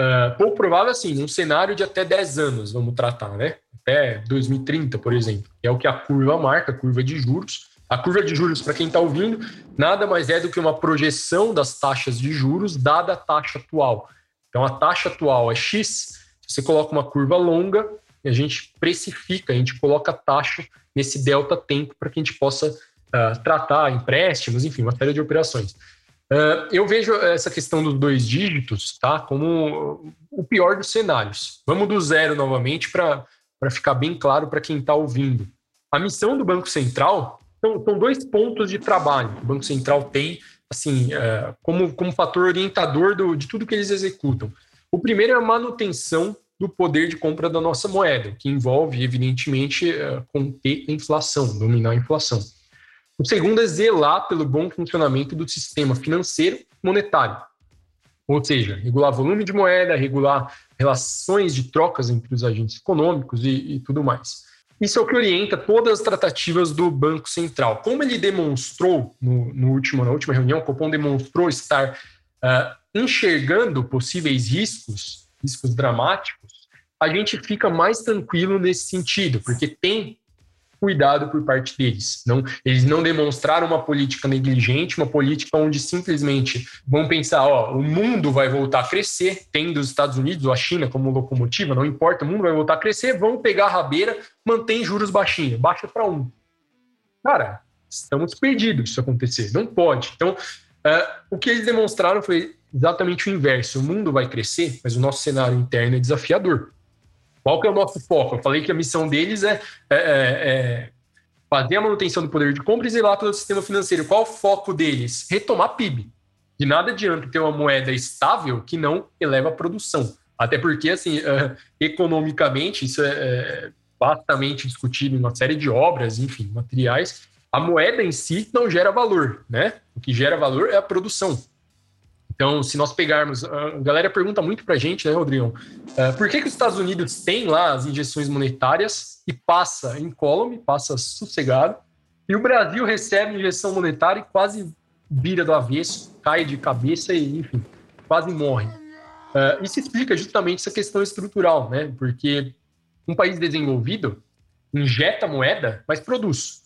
Uh, pouco provável, assim, num cenário de até 10 anos, vamos tratar, né? Até 2030, por exemplo, é o que a curva marca, a curva de juros. A curva de juros, para quem está ouvindo, nada mais é do que uma projeção das taxas de juros dada a taxa atual. Então, a taxa atual é X, você coloca uma curva longa e a gente precifica, a gente coloca taxa nesse delta tempo para que a gente possa uh, tratar empréstimos, enfim, uma série de operações. Uh, eu vejo essa questão dos dois dígitos tá, como o pior dos cenários. Vamos do zero novamente para ficar bem claro para quem está ouvindo. A missão do Banco Central são, são dois pontos de trabalho que o Banco Central tem assim, uh, como, como fator orientador do, de tudo que eles executam. O primeiro é a manutenção do poder de compra da nossa moeda, que envolve, evidentemente, uh, conter a inflação, dominar a inflação. O segundo é zelar pelo bom funcionamento do sistema financeiro monetário, ou seja, regular volume de moeda, regular relações de trocas entre os agentes econômicos e, e tudo mais. Isso é o que orienta todas as tratativas do Banco Central. Como ele demonstrou no, no último, na última reunião, o Copom demonstrou estar uh, enxergando possíveis riscos, riscos dramáticos, a gente fica mais tranquilo nesse sentido, porque tem cuidado por parte deles. Não, eles não demonstraram uma política negligente, uma política onde simplesmente vão pensar, ó, o mundo vai voltar a crescer, tendo os Estados Unidos ou a China como locomotiva, não importa, o mundo vai voltar a crescer, vão pegar a rabeira, mantém juros baixinhos, baixa para um. Cara, estamos perdidos se acontecer, não pode. Então, uh, o que eles demonstraram foi exatamente o inverso. O mundo vai crescer, mas o nosso cenário interno é desafiador. Qual que é o nosso foco? Eu falei que a missão deles é, é, é, é fazer a manutenção do poder de compra e zelar pelo sistema financeiro. Qual o foco deles? Retomar PIB. De nada adianta ter uma moeda estável que não eleva a produção. Até porque, assim, uh, economicamente, isso é, é bastante discutido em uma série de obras, enfim, materiais. A moeda em si não gera valor, né? O que gera valor é a produção. Então, se nós pegarmos, a galera pergunta muito para a gente, né, Rodrigo? Uh, por que, que os Estados Unidos têm lá as injeções monetárias e passa incólume, passa sossegado, e o Brasil recebe injeção monetária e quase vira do avesso, cai de cabeça e, enfim, quase morre. Uh, isso explica justamente essa questão estrutural, né? Porque um país desenvolvido injeta moeda, mas produz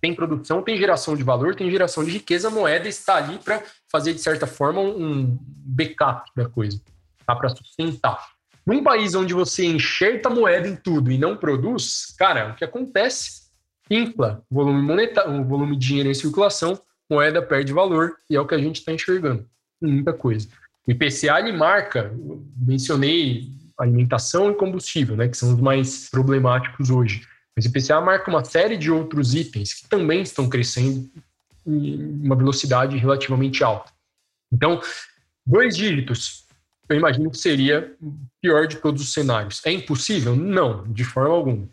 tem produção, tem geração de valor, tem geração de riqueza, a moeda está ali para fazer, de certa forma, um backup da coisa, tá? para sustentar. Num país onde você enxerta moeda em tudo e não produz, cara, o que acontece? Infla o volume monetário, o volume de dinheiro em circulação, moeda perde valor e é o que a gente está enxergando. Muita coisa. O IPCA ele marca, mencionei alimentação e combustível, né, que são os mais problemáticos hoje. Mas o IPCA marca uma série de outros itens que também estão crescendo em uma velocidade relativamente alta. Então, dois dígitos, eu imagino que seria o pior de todos os cenários. É impossível? Não, de forma alguma.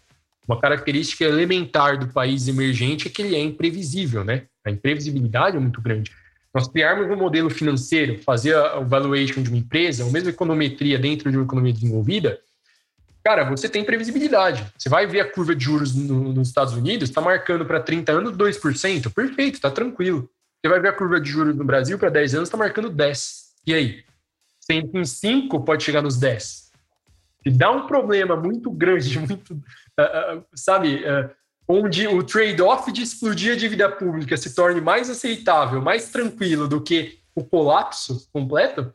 Uma característica elementar do país emergente é que ele é imprevisível, né? A imprevisibilidade é muito grande. Nós criarmos um modelo financeiro, fazer a valuation de uma empresa, ou mesmo econometria dentro de uma economia desenvolvida, cara, você tem previsibilidade. Você vai ver a curva de juros no, nos Estados Unidos, está marcando para 30 anos 2%. Perfeito, está tranquilo. Você vai ver a curva de juros no Brasil para 10 anos, está marcando 10. E aí? Sendo em 5, pode chegar nos 10. Se dá um problema muito grande, muito, uh, uh, sabe, uh, onde o trade-off de explodir a dívida pública se torne mais aceitável, mais tranquilo do que o colapso completo,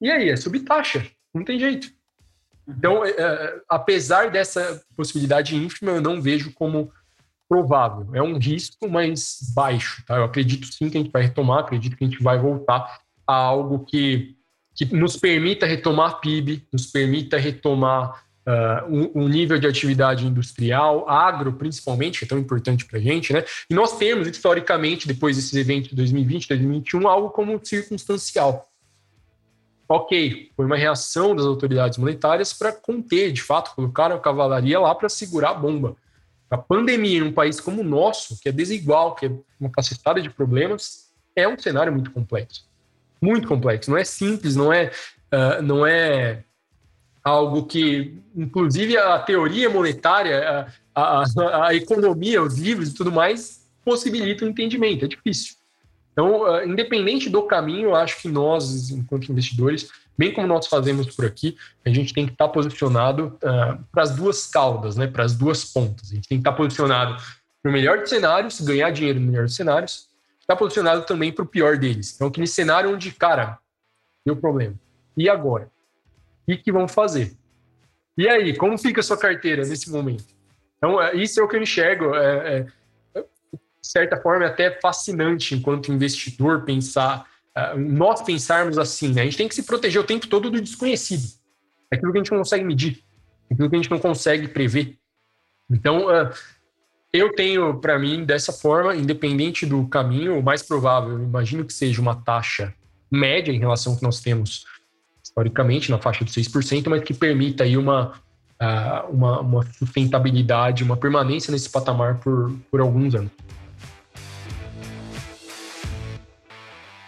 e aí? É subtaxa. Não tem jeito. Então, é, é, apesar dessa possibilidade ínfima, eu não vejo como provável. É um risco, mas baixo. Tá? Eu acredito sim que a gente vai retomar, acredito que a gente vai voltar a algo que, que nos permita retomar PIB, nos permita retomar uh, um, um, nível de atividade industrial, agro principalmente, que é tão importante para a gente. Né? E nós temos, historicamente, depois desses eventos de 2020, 2021, algo como circunstancial ok, foi uma reação das autoridades monetárias para conter, de fato, colocaram a cavalaria lá para segurar a bomba. A pandemia em um país como o nosso, que é desigual, que é uma cacetada de problemas, é um cenário muito complexo. Muito complexo. Não é simples, não é, uh, não é algo que, inclusive, a teoria monetária, a, a, a economia, os livros e tudo mais, possibilitam o entendimento. É difícil. Então, uh, independente do caminho, eu acho que nós, enquanto investidores, bem como nós fazemos por aqui, a gente tem que estar posicionado uh, para as duas caudas, né, para as duas pontas. A gente tem que estar posicionado para o melhor dos cenários, ganhar dinheiro no melhor dos cenários, estar posicionado também para o pior deles. Então, aquele cenário onde, cara, deu problema. E agora? O que, que vamos fazer? E aí, como fica a sua carteira nesse momento? Então, é, isso é o que eu enxergo. É, é, de certa forma, é até fascinante enquanto investidor pensar, uh, nós pensarmos assim, né? A gente tem que se proteger o tempo todo do desconhecido. É aquilo que a gente não consegue medir, é aquilo que a gente não consegue prever. Então, uh, eu tenho para mim dessa forma, independente do caminho, o mais provável, eu imagino que seja uma taxa média em relação ao que nós temos historicamente na faixa de 6%, mas que permita aí uma, uh, uma, uma sustentabilidade, uma permanência nesse patamar por, por alguns anos.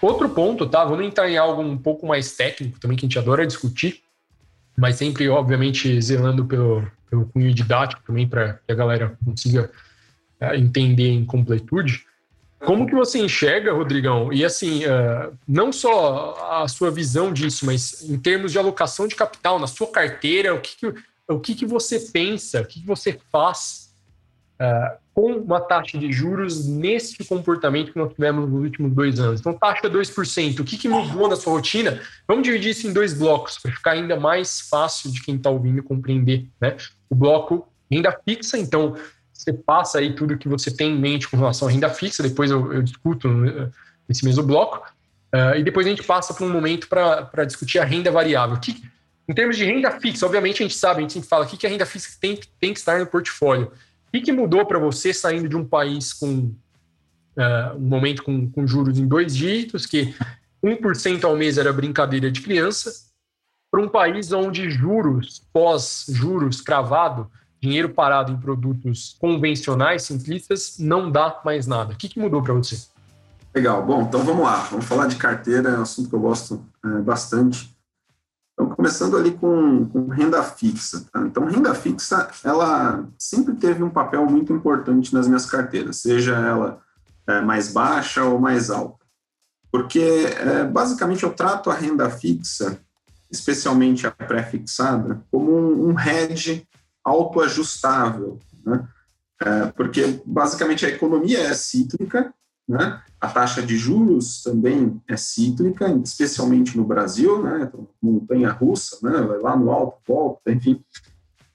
Outro ponto, tá? Vamos entrar em algo um pouco mais técnico também, que a gente adora discutir, mas sempre, obviamente, zelando pelo, pelo cunho didático também, para que a galera consiga uh, entender em completude. Como que você enxerga, Rodrigão? E assim, uh, não só a sua visão disso, mas em termos de alocação de capital na sua carteira, o que, que o que, que você pensa, o que, que você faz uh, com uma taxa de juros nesse comportamento que nós tivemos nos últimos dois anos. Então, taxa 2%, o que, que mudou na sua rotina? Vamos dividir isso em dois blocos, para ficar ainda mais fácil de quem está ouvindo compreender. Né? O bloco renda fixa, então você passa aí tudo que você tem em mente com relação à renda fixa, depois eu, eu discuto nesse mesmo bloco, uh, e depois a gente passa para um momento para discutir a renda variável. Que, em termos de renda fixa, obviamente a gente sabe, a gente sempre fala o que, que a renda fixa tem, tem que estar no portfólio. O que, mudou para você saindo de um país com uh, um momento com, com juros em dois dígitos, que 1% ao mês era brincadeira de criança, para um país onde juros, pós-juros cravado, dinheiro parado em produtos convencionais, simplistas, não dá mais nada. O que, que mudou para você? Legal. Bom, então vamos lá. Vamos falar de carteira, é um assunto que eu gosto é, bastante. Então, começando ali com, com renda fixa. Tá? Então, renda fixa, ela sempre teve um papel muito importante nas minhas carteiras, seja ela é, mais baixa ou mais alta. Porque, é, basicamente, eu trato a renda fixa, especialmente a pré-fixada, como um, um hedge autoajustável, né? É, porque, basicamente, a economia é cíclica, né? A taxa de juros também é cíclica, especialmente no Brasil, né? Então, montanha russa, né? Vai lá no alto, volta, enfim.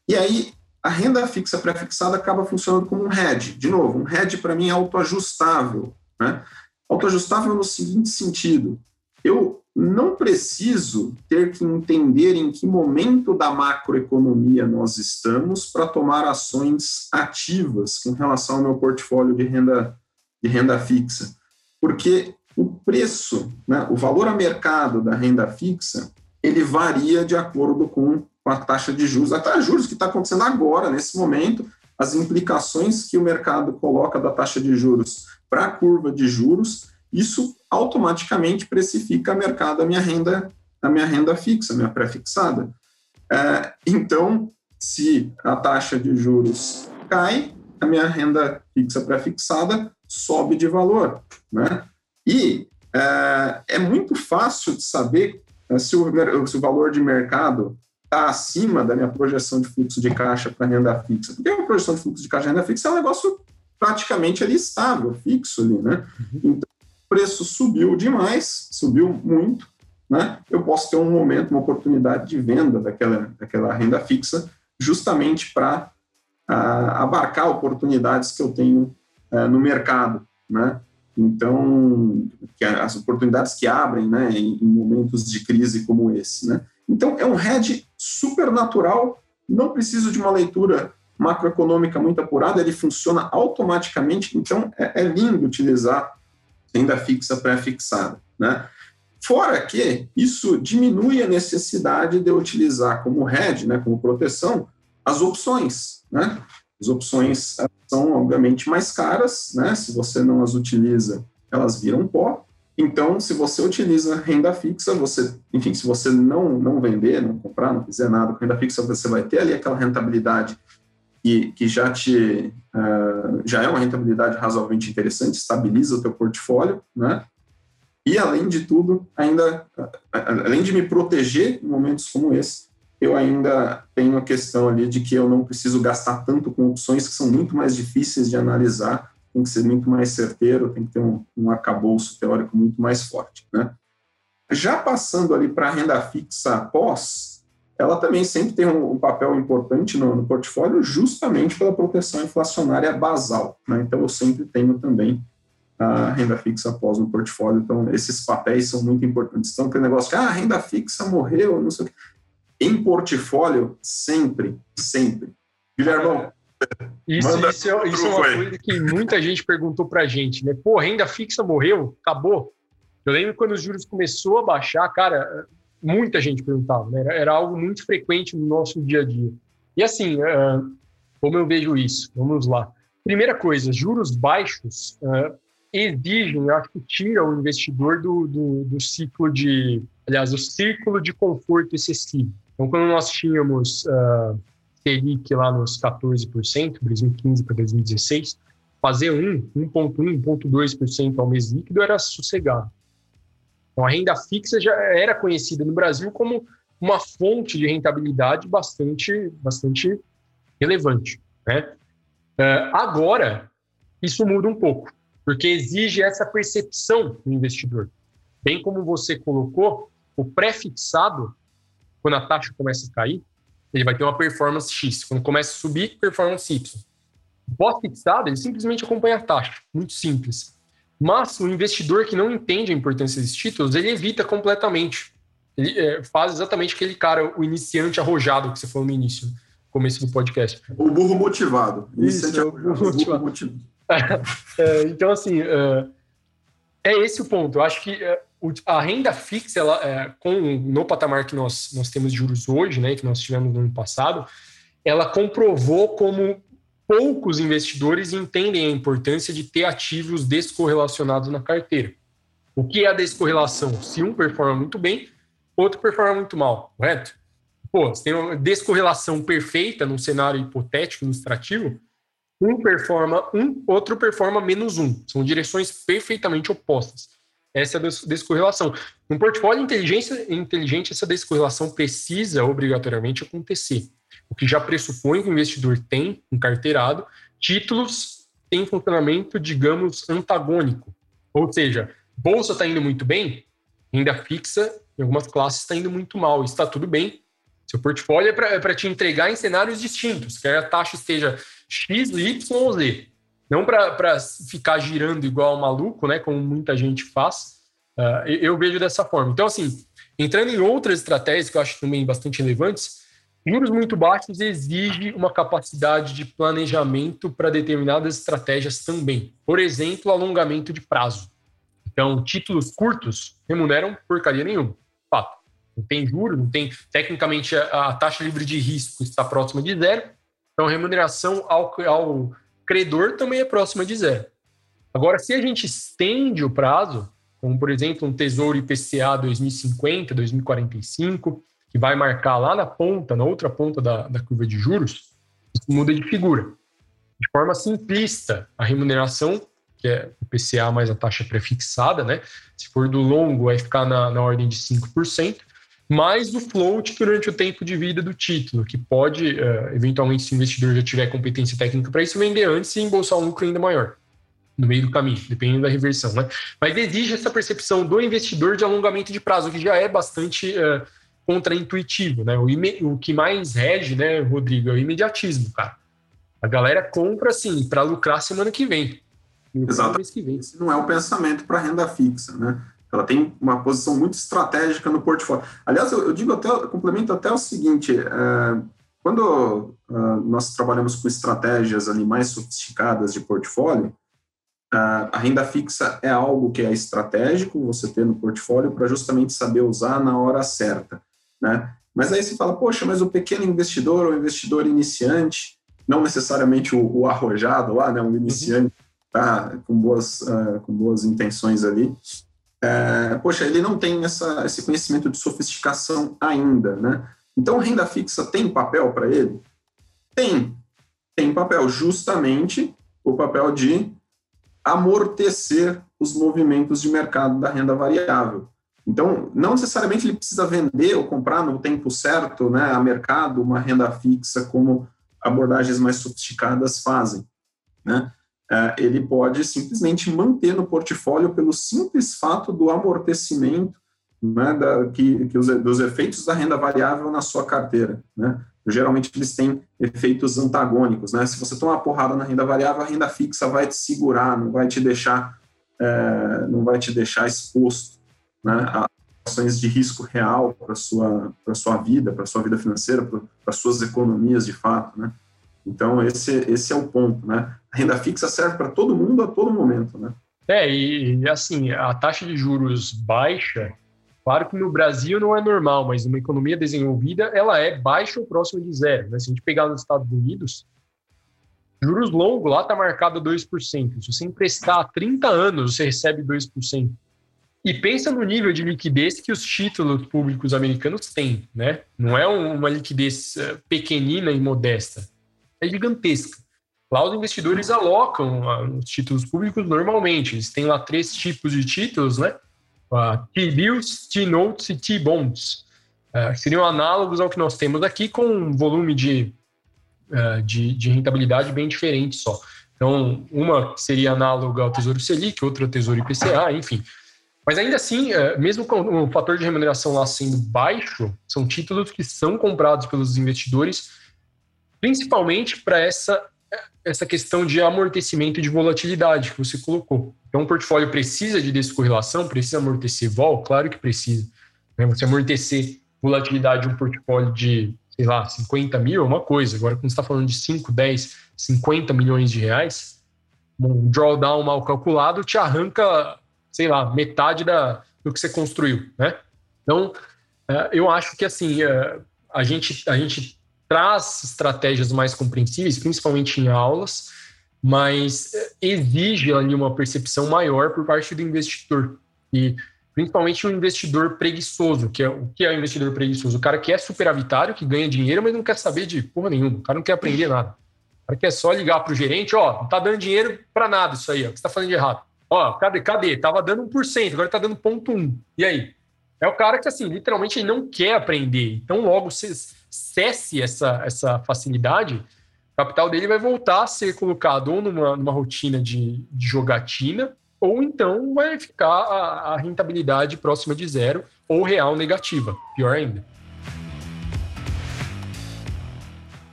E aí a renda fixa pré-fixada acaba funcionando como um hedge. De novo, um hedge para mim é autoajustável, né? Autoajustável no seguinte sentido: eu não preciso ter que entender em que momento da macroeconomia nós estamos para tomar ações ativas com relação ao meu portfólio de renda, de renda fixa porque o preço, né, o valor a mercado da renda fixa, ele varia de acordo com, com a taxa de juros, a taxa de juros que está acontecendo agora, nesse momento, as implicações que o mercado coloca da taxa de juros para a curva de juros, isso automaticamente precifica a mercado a minha renda, a minha renda fixa, a minha pré-fixada. É, então, se a taxa de juros cai, a minha renda fixa pré-fixada sobe de valor. Né? E é, é muito fácil de saber é, se, o, se o valor de mercado está acima da minha projeção de fluxo de caixa para renda fixa. Porque a projeção de fluxo de caixa para renda fixa é um negócio praticamente ali estável, fixo ali, né? Uhum. Então, o preço subiu demais, subiu muito, né? Eu posso ter um momento, uma oportunidade de venda daquela, daquela renda fixa, justamente para uh, abarcar oportunidades que eu tenho uh, no mercado, né? Então, as oportunidades que abrem né, em, em, momentos de crise como esse. Né? Então, é um hedge super natural, não precisa de uma leitura macroeconômica muito apurada, ele funciona automaticamente, então é, é lindo utilizar renda fixa pré-fixada. Né? Fora que isso diminui a necessidade de utilizar como hedge, né, como proteção, as opções. Né? As opções são, obviamente, mais caras, né? se você não as utiliza, elas viram pó. Então, se você utiliza renda fixa, você, enfim, se você não, não vender, não comprar, não fizer nada com renda fixa, você vai ter ali aquela rentabilidade que, que já te uh, já é uma rentabilidade razoavelmente interessante, estabiliza o teu portfólio, né? E, além de tudo, ainda, além de me proteger em momentos como esse, eu ainda tenho a questão ali de que eu não preciso gastar tanto com opções que são muito mais difíceis de analisar, tem que ser muito mais certeiro, tem que ter um, um teórico muito mais forte, né? Já passando ali para a renda fixa pós, ela também sempre tem um, um papel importante no, no, portfólio, justamente pela proteção inflacionária basal. Né? Então, eu sempre tenho também a renda fixa após no portfólio. Então, esses papéis são muito importantes. Então, aquele negócio que ah, a renda fixa morreu, não sei o quê. Em portfólio, sempre, sempre. Guilherme, isso, isso, é, isso é uma coisa que muita gente perguntou pra gente, né? Pô, renda fixa morreu? Acabou? Eu lembro quando os juros começou a baixar, cara, muita gente perguntava, né? Era, algo muito frequente no nosso dia a dia. E assim, uh, como eu vejo isso? Vamos lá. Primeira coisa, juros baixos uh, exigem, acho que tira o investidor do, do, do, ciclo de, aliás, o círculo de conforto excessivo. Então, quando nós tínhamos uh, Selic lá nos 14%, 2015 para 2016, fazer 1, 1,1, 1,2% ao mês líquido era sossegado. Então, a renda fixa já era conhecida no Brasil como uma fonte de rentabilidade bastante, bastante relevante. Né? Uh, agora, isso muda um pouco porque exige essa percepção do investidor. Bem como você colocou, o pré-fixado, quando a taxa começa a cair, ele vai ter uma performance X. Quando começa a subir, performance Y. O pós-fixado, ele simplesmente acompanha a taxa. Muito simples. Mas o investidor que não entende a importância desses títulos, ele evita completamente. Ele é, faz exatamente aquele cara, o iniciante arrojado que você falou no início, no começo do podcast. O burro motivado. Isso, é o burro motivado. Burro motivado. é, então, assim, é, é esse o ponto. Eu acho que é, a renda fixa, ela, é, com, no patamar que nós, nós temos de juros hoje, né, que nós tivemos no ano passado, ela comprovou como poucos investidores entendem a importância de ter ativos descorrelacionados na carteira. O que é a descorrelação? Se um performa muito bem, outro performa muito mal, correto? Pô, se tem uma descorrelação perfeita num cenário hipotético, ilustrativo, um performa um, outro performa menos um. São direções perfeitamente opostas. Essa é descorrelação. No portfólio inteligência, inteligente, essa descorrelação precisa obrigatoriamente acontecer. O que já pressupõe que o investidor tem um carteirado títulos em funcionamento, digamos, antagônico. Ou seja, bolsa está indo muito bem, renda fixa em algumas classes está indo muito mal. Está tudo bem. Seu portfólio é para te entregar em cenários distintos, quer a taxa esteja X, Y ou Z. Não para ficar girando igual maluco, né? Como muita gente faz. Uh, eu vejo dessa forma. Então, assim, entrando em outras estratégias que eu acho também bastante relevantes, juros muito baixos exige uma capacidade de planejamento para determinadas estratégias também. Por exemplo, alongamento de prazo. Então, títulos curtos remuneram porcaria nenhuma. Fato. Não tem juros, não tem. Tecnicamente, a, a taxa livre de risco está próxima de zero então, remuneração ao, ao credor também é próxima de zero. Agora, se a gente estende o prazo, como por exemplo um Tesouro IPCA 2050, 2045, que vai marcar lá na ponta, na outra ponta da, da curva de juros, isso muda de figura. De forma simplista, a remuneração, que é o IPCA mais a taxa prefixada, né? Se for do longo, vai ficar na, na ordem de 5% mais o float durante o tempo de vida do título, que pode, uh, eventualmente, se o investidor já tiver competência técnica para isso, vender antes e embolsar um lucro ainda maior no meio do caminho, dependendo da reversão. Né? Mas exige essa percepção do investidor de alongamento de prazo, que já é bastante uh, contraintuitivo. Né? O, o que mais rege, né, Rodrigo, é o imediatismo, cara. A galera compra, assim, para lucrar semana que vem. Exatamente. Que vem. Não é o pensamento para renda fixa, né? Ela tem uma posição muito estratégica no portfólio. Aliás, eu, eu digo até, eu complemento até o seguinte: é, quando uh, nós trabalhamos com estratégias ali mais sofisticadas de portfólio, a renda fixa é algo que é estratégico você ter no portfólio para justamente saber usar na hora certa, né? Mas aí você fala, poxa, mas o pequeno investidor ou investidor iniciante, não necessariamente o, o arrojado lá, né, um iniciante tá, com, boas, uh, com boas intenções ali, é, poxa, ele não tem essa, esse conhecimento de sofisticação ainda, né? Então, renda fixa tem papel para ele? Tem. Tem papel, justamente o papel de amortecer os movimentos de mercado da renda variável. Então, não necessariamente ele precisa vender ou comprar no tempo certo, né, a mercado, uma renda fixa, como abordagens mais sofisticadas fazem. Né? É, ele pode simplesmente manter no portfólio pelo simples fato do amortecimento né, da, que, que os, dos efeitos da renda variável na sua carteira. Né? Geralmente eles têm efeitos antagônicos. Né? Se você tomar uma porrada na renda variável, a renda fixa vai te segurar, não vai te deixar, é, não vai te deixar exposto né, a ações de risco real para sua para sua vida, para sua vida financeira, para suas economias de fato, né? Então esse esse é o ponto, né? A renda fixa serve para todo mundo a todo momento, né? É e assim a taxa de juros baixa, claro que no Brasil não é normal, mas numa economia desenvolvida ela é baixa ou próxima de zero. Né? Se a gente pegar nos Estados Unidos, juros longos lá está marcado 2%. Se você emprestar há 30 anos, você recebe 2%. E pensa no nível de liquidez que os títulos públicos americanos têm, né? Não é uma liquidez eh, pequenina e modesta, é gigantesca. Lá os investidores alocam ah, os títulos públicos normalmente. Eles têm lá três tipos de títulos, né? T-bills, T-notes e T-bonds. Uh, seriam análogos ao que nós temos aqui, com um volume de, de, de, rentabilidade bem diferente só. Então, uma seria análoga ao Tesouro Selic, outra ao Tesouro IPCA, enfim. Mas ainda assim, mesmo com o fator de remuneração lá sendo baixo, são títulos que são comprados pelos investidores, principalmente para essa, essa questão de amortecimento de volatilidade que você colocou. Então, o portfólio precisa de descorrelação, precisa amortecer vol? Claro que precisa. Né? Você amortecer volatilidade de um portfólio de, sei lá, 50 mil é uma coisa. Agora, quando você está falando de 5, 10, 50 milhões de reais, um drawdown mal calculado te arranca sei lá, metade da, do que você construiu, né? Então, é, eu acho que, assim, é, a gente, a gente traz estratégias mais compreensíveis, principalmente em aulas, mas é, exige ali uma percepção maior por parte do investidor. E principalmente o um investidor preguiçoso, que é o que é o investidor preguiçoso? O cara que é superavitário, que ganha dinheiro, mas não quer saber de porra nenhuma, o cara não quer aprender nada. O cara quer só ligar para o gerente, ó, não tá dando dinheiro para nada isso aí, ó, o que você está fazendo de errado. Ó, cadê? Cadê? Tava dando 1%, agora tá dando ponto 1. E aí? É o cara que, assim, literalmente ele não quer aprender. Então, logo se cesse essa, essa facilidade, o capital dele vai voltar a ser colocado ou numa, numa rotina de, de jogatina, ou então vai ficar a, a rentabilidade próxima de zero ou real negativa, pior ainda.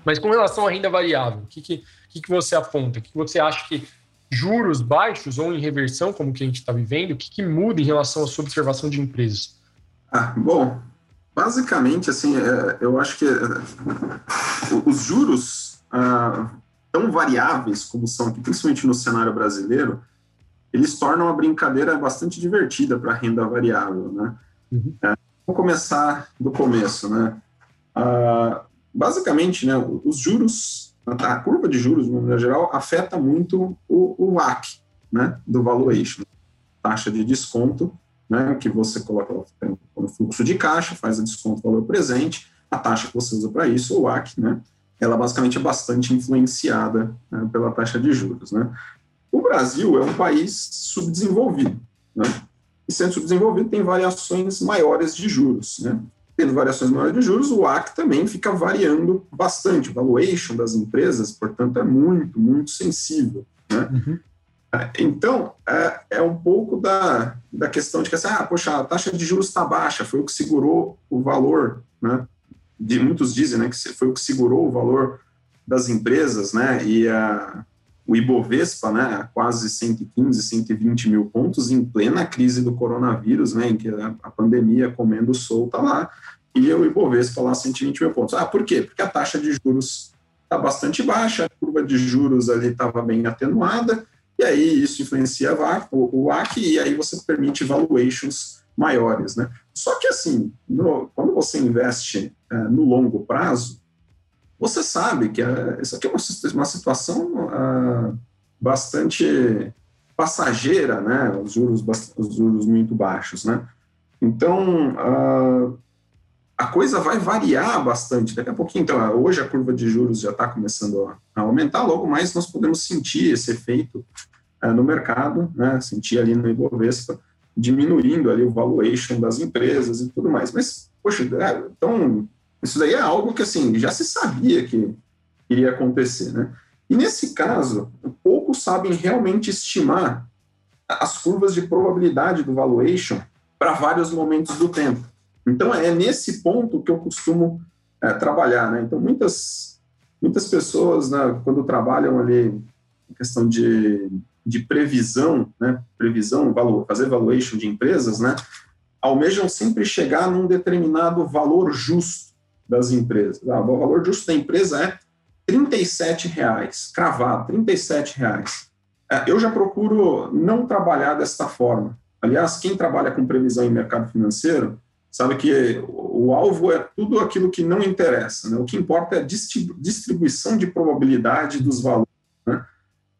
Mas com relação à renda variável, o que, que, que, você aponta? O que você acha que juros baixos ou em reversão, como que a gente está vivendo, o que, que, muda em relação à sua observação de empresas? Ah, bom, basicamente, assim, é, eu acho que é, os juros ah, tão variáveis como são aqui, principalmente no cenário brasileiro, eles tornam a brincadeira bastante divertida para a renda variável, né? Uhum. É, vamos começar do começo, né? Ah, basicamente, né, os juros a curva de juros, de maneira geral, afeta muito o, o WAC, né, do valuation, taxa de desconto, né, que você coloca no fluxo de caixa, faz a desconto valor presente, a taxa que você usa para isso, o WAC, né, ela basicamente é bastante influenciada né, pela taxa de juros, né. O Brasil é um país subdesenvolvido, né, e sendo subdesenvolvido tem variações maiores de juros, né, tendo variações maiores de juros, o AC também fica variando bastante. O valuation das empresas, portanto, é muito, muito sensível. Né? Uhum. Então, é, é, um pouco da, da questão de que, assim, ah, poxa, a taxa de juros está baixa, foi o que segurou o valor, né? De, muitos dizem né, que foi o que segurou o valor das empresas, né? E a, o Ibovespa, né, quase 115, 120 mil pontos, em plena crise do coronavírus, né, em que a, a pandemia comendo solta lá, e o Ibovespa lá 120 mil pontos. Ah, por quê? Porque a taxa de juros está bastante baixa, a curva de juros ali estava bem atenuada, e aí isso influencia o, AC, e aí você permite valuations maiores, né? Só que assim, no, quando você investe é, no longo prazo, você sabe que uh, isso aqui é uma, uma situação uh, bastante passageira, né? Os juros, os juros muito baixos, né? Então, uh, a coisa vai variar bastante. Daqui a pouquinho, então, hoje a curva de juros já está começando a, aumentar, logo mais nós podemos sentir esse efeito uh, no mercado, né? Sentir ali no Ibovespa, diminuindo ali o valuation das empresas e tudo mais. Mas, poxa, é, então, isso daí é algo que, assim, já se sabia que iria acontecer, né? E nesse caso, poucos sabem realmente estimar as curvas de probabilidade do valuation para vários momentos do tempo. Então, é nesse ponto que eu costumo é, trabalhar. Né? Então, muitas, muitas pessoas, né, quando trabalham ali questão de, de previsão, né, previsão, valor, fazer valuation de empresas, né, almejam sempre chegar num determinado valor justo das empresas. Ah, o valor justo da empresa é 37 reais, cravado, 37 reais. É, eu já procuro não trabalhar desta forma. Aliás, quem trabalha com previsão em mercado financeiro sabe que o alvo é tudo aquilo que não interessa. Né? O que importa é a distribuição de probabilidade dos valores. Né?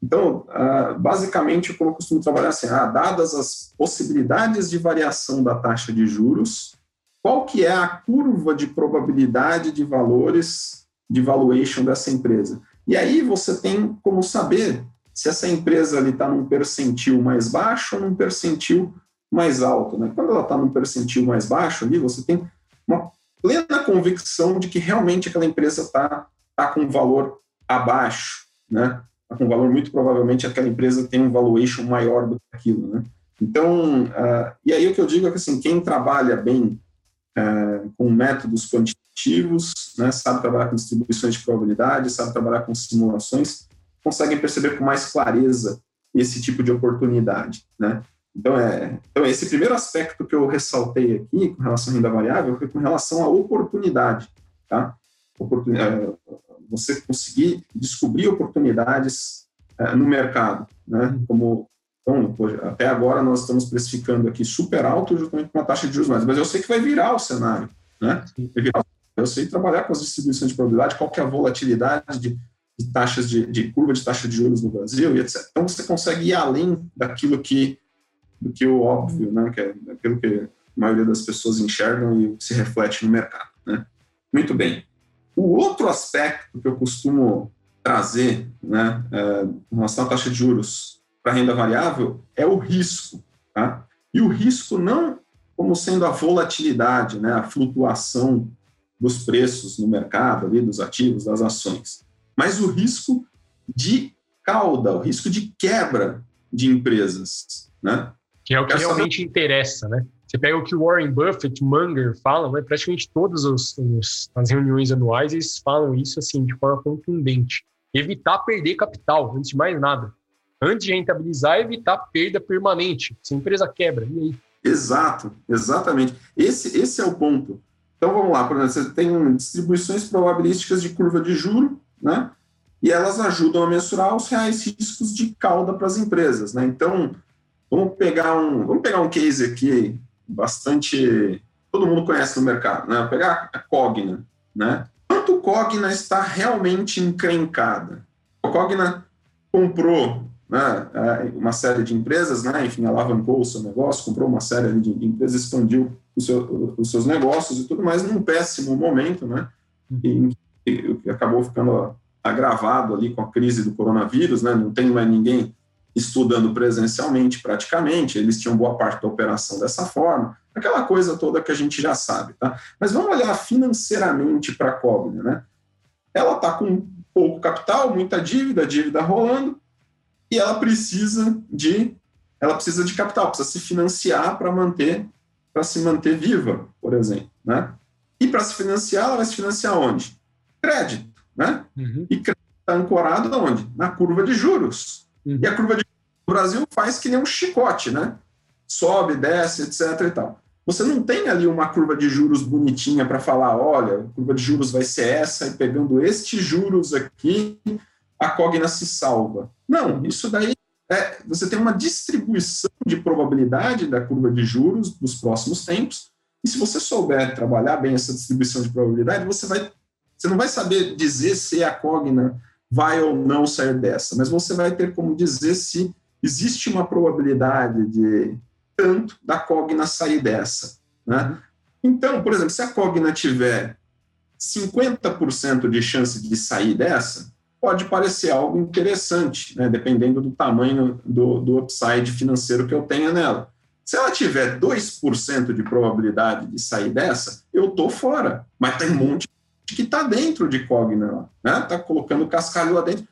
Então, ah, basicamente, como eu costumo trabalhar assim, ah, dadas as possibilidades de variação da taxa de juros, qual que é a curva de probabilidade de valores de valuation dessa empresa? E aí você tem como saber se essa empresa está num percentil mais baixo ou num percentil mais alto. Né? Quando ela está num percentil mais baixo ali, você tem uma plena convicção de que realmente aquela empresa está tá com um valor abaixo, né? Tá com um valor muito provavelmente aquela empresa tem um valuation maior do que aquilo, né? Então, uh, e aí o que eu digo é que assim, quem trabalha bem uh, com métodos quantitativos, né, sabe trabalhar com distribuições de probabilidade, sabe trabalhar com simulações, conseguem perceber com mais clareza esse tipo de oportunidade, né? Então, é, então, esse primeiro aspecto que eu ressaltei aqui, com relação à renda variável, foi com relação à oportunidade, tá? Oportunidade, é, você conseguir descobrir oportunidades é, no mercado, né? Como, então, até agora nós estamos precificando aqui super alto justamente com uma taxa de juros mais, mas eu sei que vai virar o cenário, né? Eu sei trabalhar com as distribuições de probabilidade, qual que é a volatilidade de, de taxas de, de, curva de taxa de juros no Brasil e etc. Então você consegue ir além daquilo que do que o óbvio, né, que é aquilo que a maioria das pessoas enxergam e se reflete no mercado. Né? Muito bem. O outro aspecto que eu costumo trazer né, é, em relação à taxa de juros para renda variável é o risco. Tá? E o risco não como sendo a volatilidade, né, a flutuação dos preços no mercado, ali, dos ativos, das ações, mas o risco de cauda, o risco de quebra de empresas. Né? Que é o que Essa realmente interessa, né? Você pega o que Warren Buffett, Munger falam, né? praticamente todas os, os, as reuniões anuais eles falam isso assim de forma contundente. Evitar perder capital, antes de mais nada. Antes de rentabilizar, evitar perda permanente. Se a empresa quebra, e aí? Exato, exatamente. Esse, esse é o ponto. Então vamos lá, por exemplo, você tem distribuições probabilísticas de curva de juro, né? E elas ajudam a mensurar os reais riscos de cauda para as empresas, né? Então, Vamos pegar um, vamos pegar um case aqui bastante todo mundo conhece no mercado, né? Vou pegar a Cogna, né? Quanto Cogna está realmente encrencada? A Cogna comprou né, é, uma série de empresas, né? Enfim, alavancou o seu negócio, comprou uma série de empresas, expandiu seu, os seus negócios e tudo mais num péssimo momento, né? E, e acabou ficando agravado ali com a crise do coronavírus, né? Não tem mais ninguém estudando presencialmente praticamente, eles tinham boa parte da operação dessa forma, aquela coisa toda que a gente já sabe, tá? Mas vamos olhar financeiramente para a Cogna, né? Ela está com pouco capital, muita dívida, dívida rolando, e ela precisa de ela precisa de capital, precisa se financiar para manter para se manter viva, por exemplo, né? E para se financiar, ela vai se financiar onde? Crédito, né? Uhum. E crédito está ancorado onde? Na curva de juros. Uhum. E a curva de o Brasil faz que nem um chicote, né? Sobe, desce, etc. e tal. Você não tem ali uma curva de juros bonitinha para falar, olha, a curva de juros vai ser essa, e pegando estes juros aqui, a Cogna se salva. Não, isso daí é, você tem uma distribuição de probabilidade da curva de juros nos próximos tempos, e se você souber trabalhar bem essa distribuição de probabilidade, você vai você não vai saber dizer se a Cogna vai ou não sair dessa, mas você vai ter como dizer se existe uma probabilidade de tanto da Cogna sair dessa. Né? Então, por exemplo, se a Cogna tiver 50% de chance de sair dessa, pode parecer algo interessante, né? dependendo do tamanho do, do upside financeiro que eu tenha nela. Se ela tiver 2% de probabilidade de sair dessa, eu estou fora. Mas tem um monte que está dentro de Cogna, né? Está colocando cascalho lá dentro,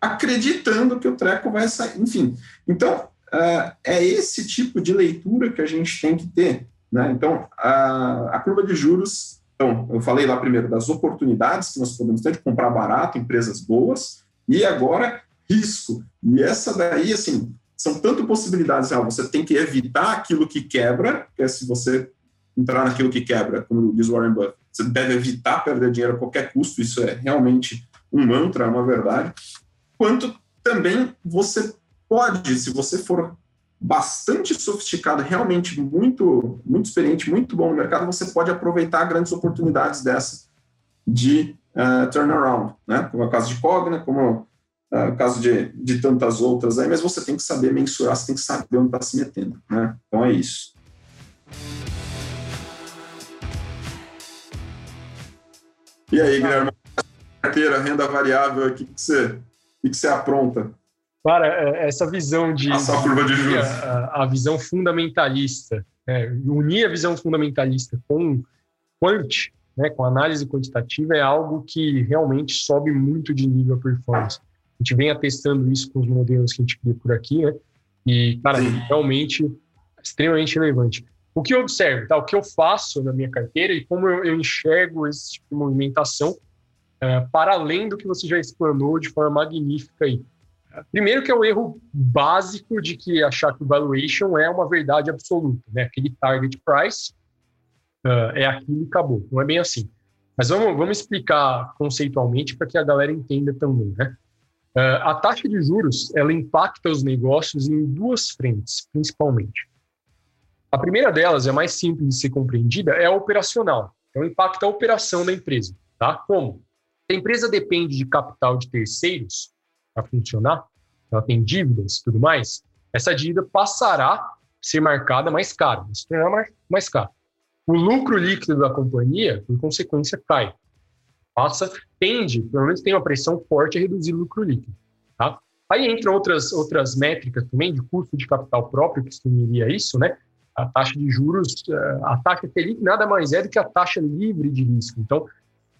acreditando que o treco vai sair. Enfim, então uh, é esse tipo de leitura que a gente tem que ter. Né? Então, a, a curva de juros. Então, eu falei lá primeiro das oportunidades que nós podemos ter de comprar barato, empresas boas, e agora risco. E essa daí, assim, são tanto possibilidades. Ah, você tem que evitar aquilo que quebra, que é se você entrar naquilo que quebra, como diz Warren Buffett, você deve evitar perder dinheiro a qualquer custo, isso é realmente um mantra, é uma verdade, quanto também você pode, se você for bastante sofisticado, realmente muito, muito experiente, muito bom no mercado, você pode aproveitar grandes oportunidades dessa de uh, turnaround, né? como é o caso de Cogna, como uh, o caso de, de tantas outras aí, mas você tem que saber mensurar, você tem que saber onde está se metendo. Né? Então é isso. E aí, Guilherme, carteira, renda variável, o que, que, você, que, que você apronta? Cara, é, essa visão de. Essa curva de juros. A, a visão fundamentalista, né, unir a visão fundamentalista com quant, né, com análise quantitativa, é algo que realmente sobe muito de nível a performance. A gente vem atestando isso com os modelos que a gente cria por aqui, né? E, cara, Sim. realmente extremamente relevante. O que eu observo, tá? o que eu faço na minha carteira e como eu, enxergo esse tipo de movimentação, é, para além do que você já explanou de forma magnífica aí. Primeiro que é o erro básico de que achar que o valuation é uma verdade absoluta, né? Aquele target price uh, é aquilo e acabou. Não é bem assim. Mas vamos, vamos explicar conceitualmente para que a galera entenda também, né? Uh, a taxa de juros, ela impacta os negócios em duas frentes, principalmente. A primeira delas, é mais simples de ser compreendida, é a operacional. Então, impacta a operação da empresa, tá? Como? Se a empresa depende de capital de terceiros, para funcionar, ela tem dívidas e tudo mais, essa dívida passará a ser marcada mais cara, se tornar mais, mais caro. O lucro líquido da companhia, por consequência, cai. Passa, tende, pelo menos tem uma pressão forte a reduzir o lucro líquido. Tá? Aí entram outras, outras métricas também de custo de capital próprio, que sumiria isso, né? A taxa de juros, eh, a taxa Selic nada mais é do que a taxa livre de risco. Então,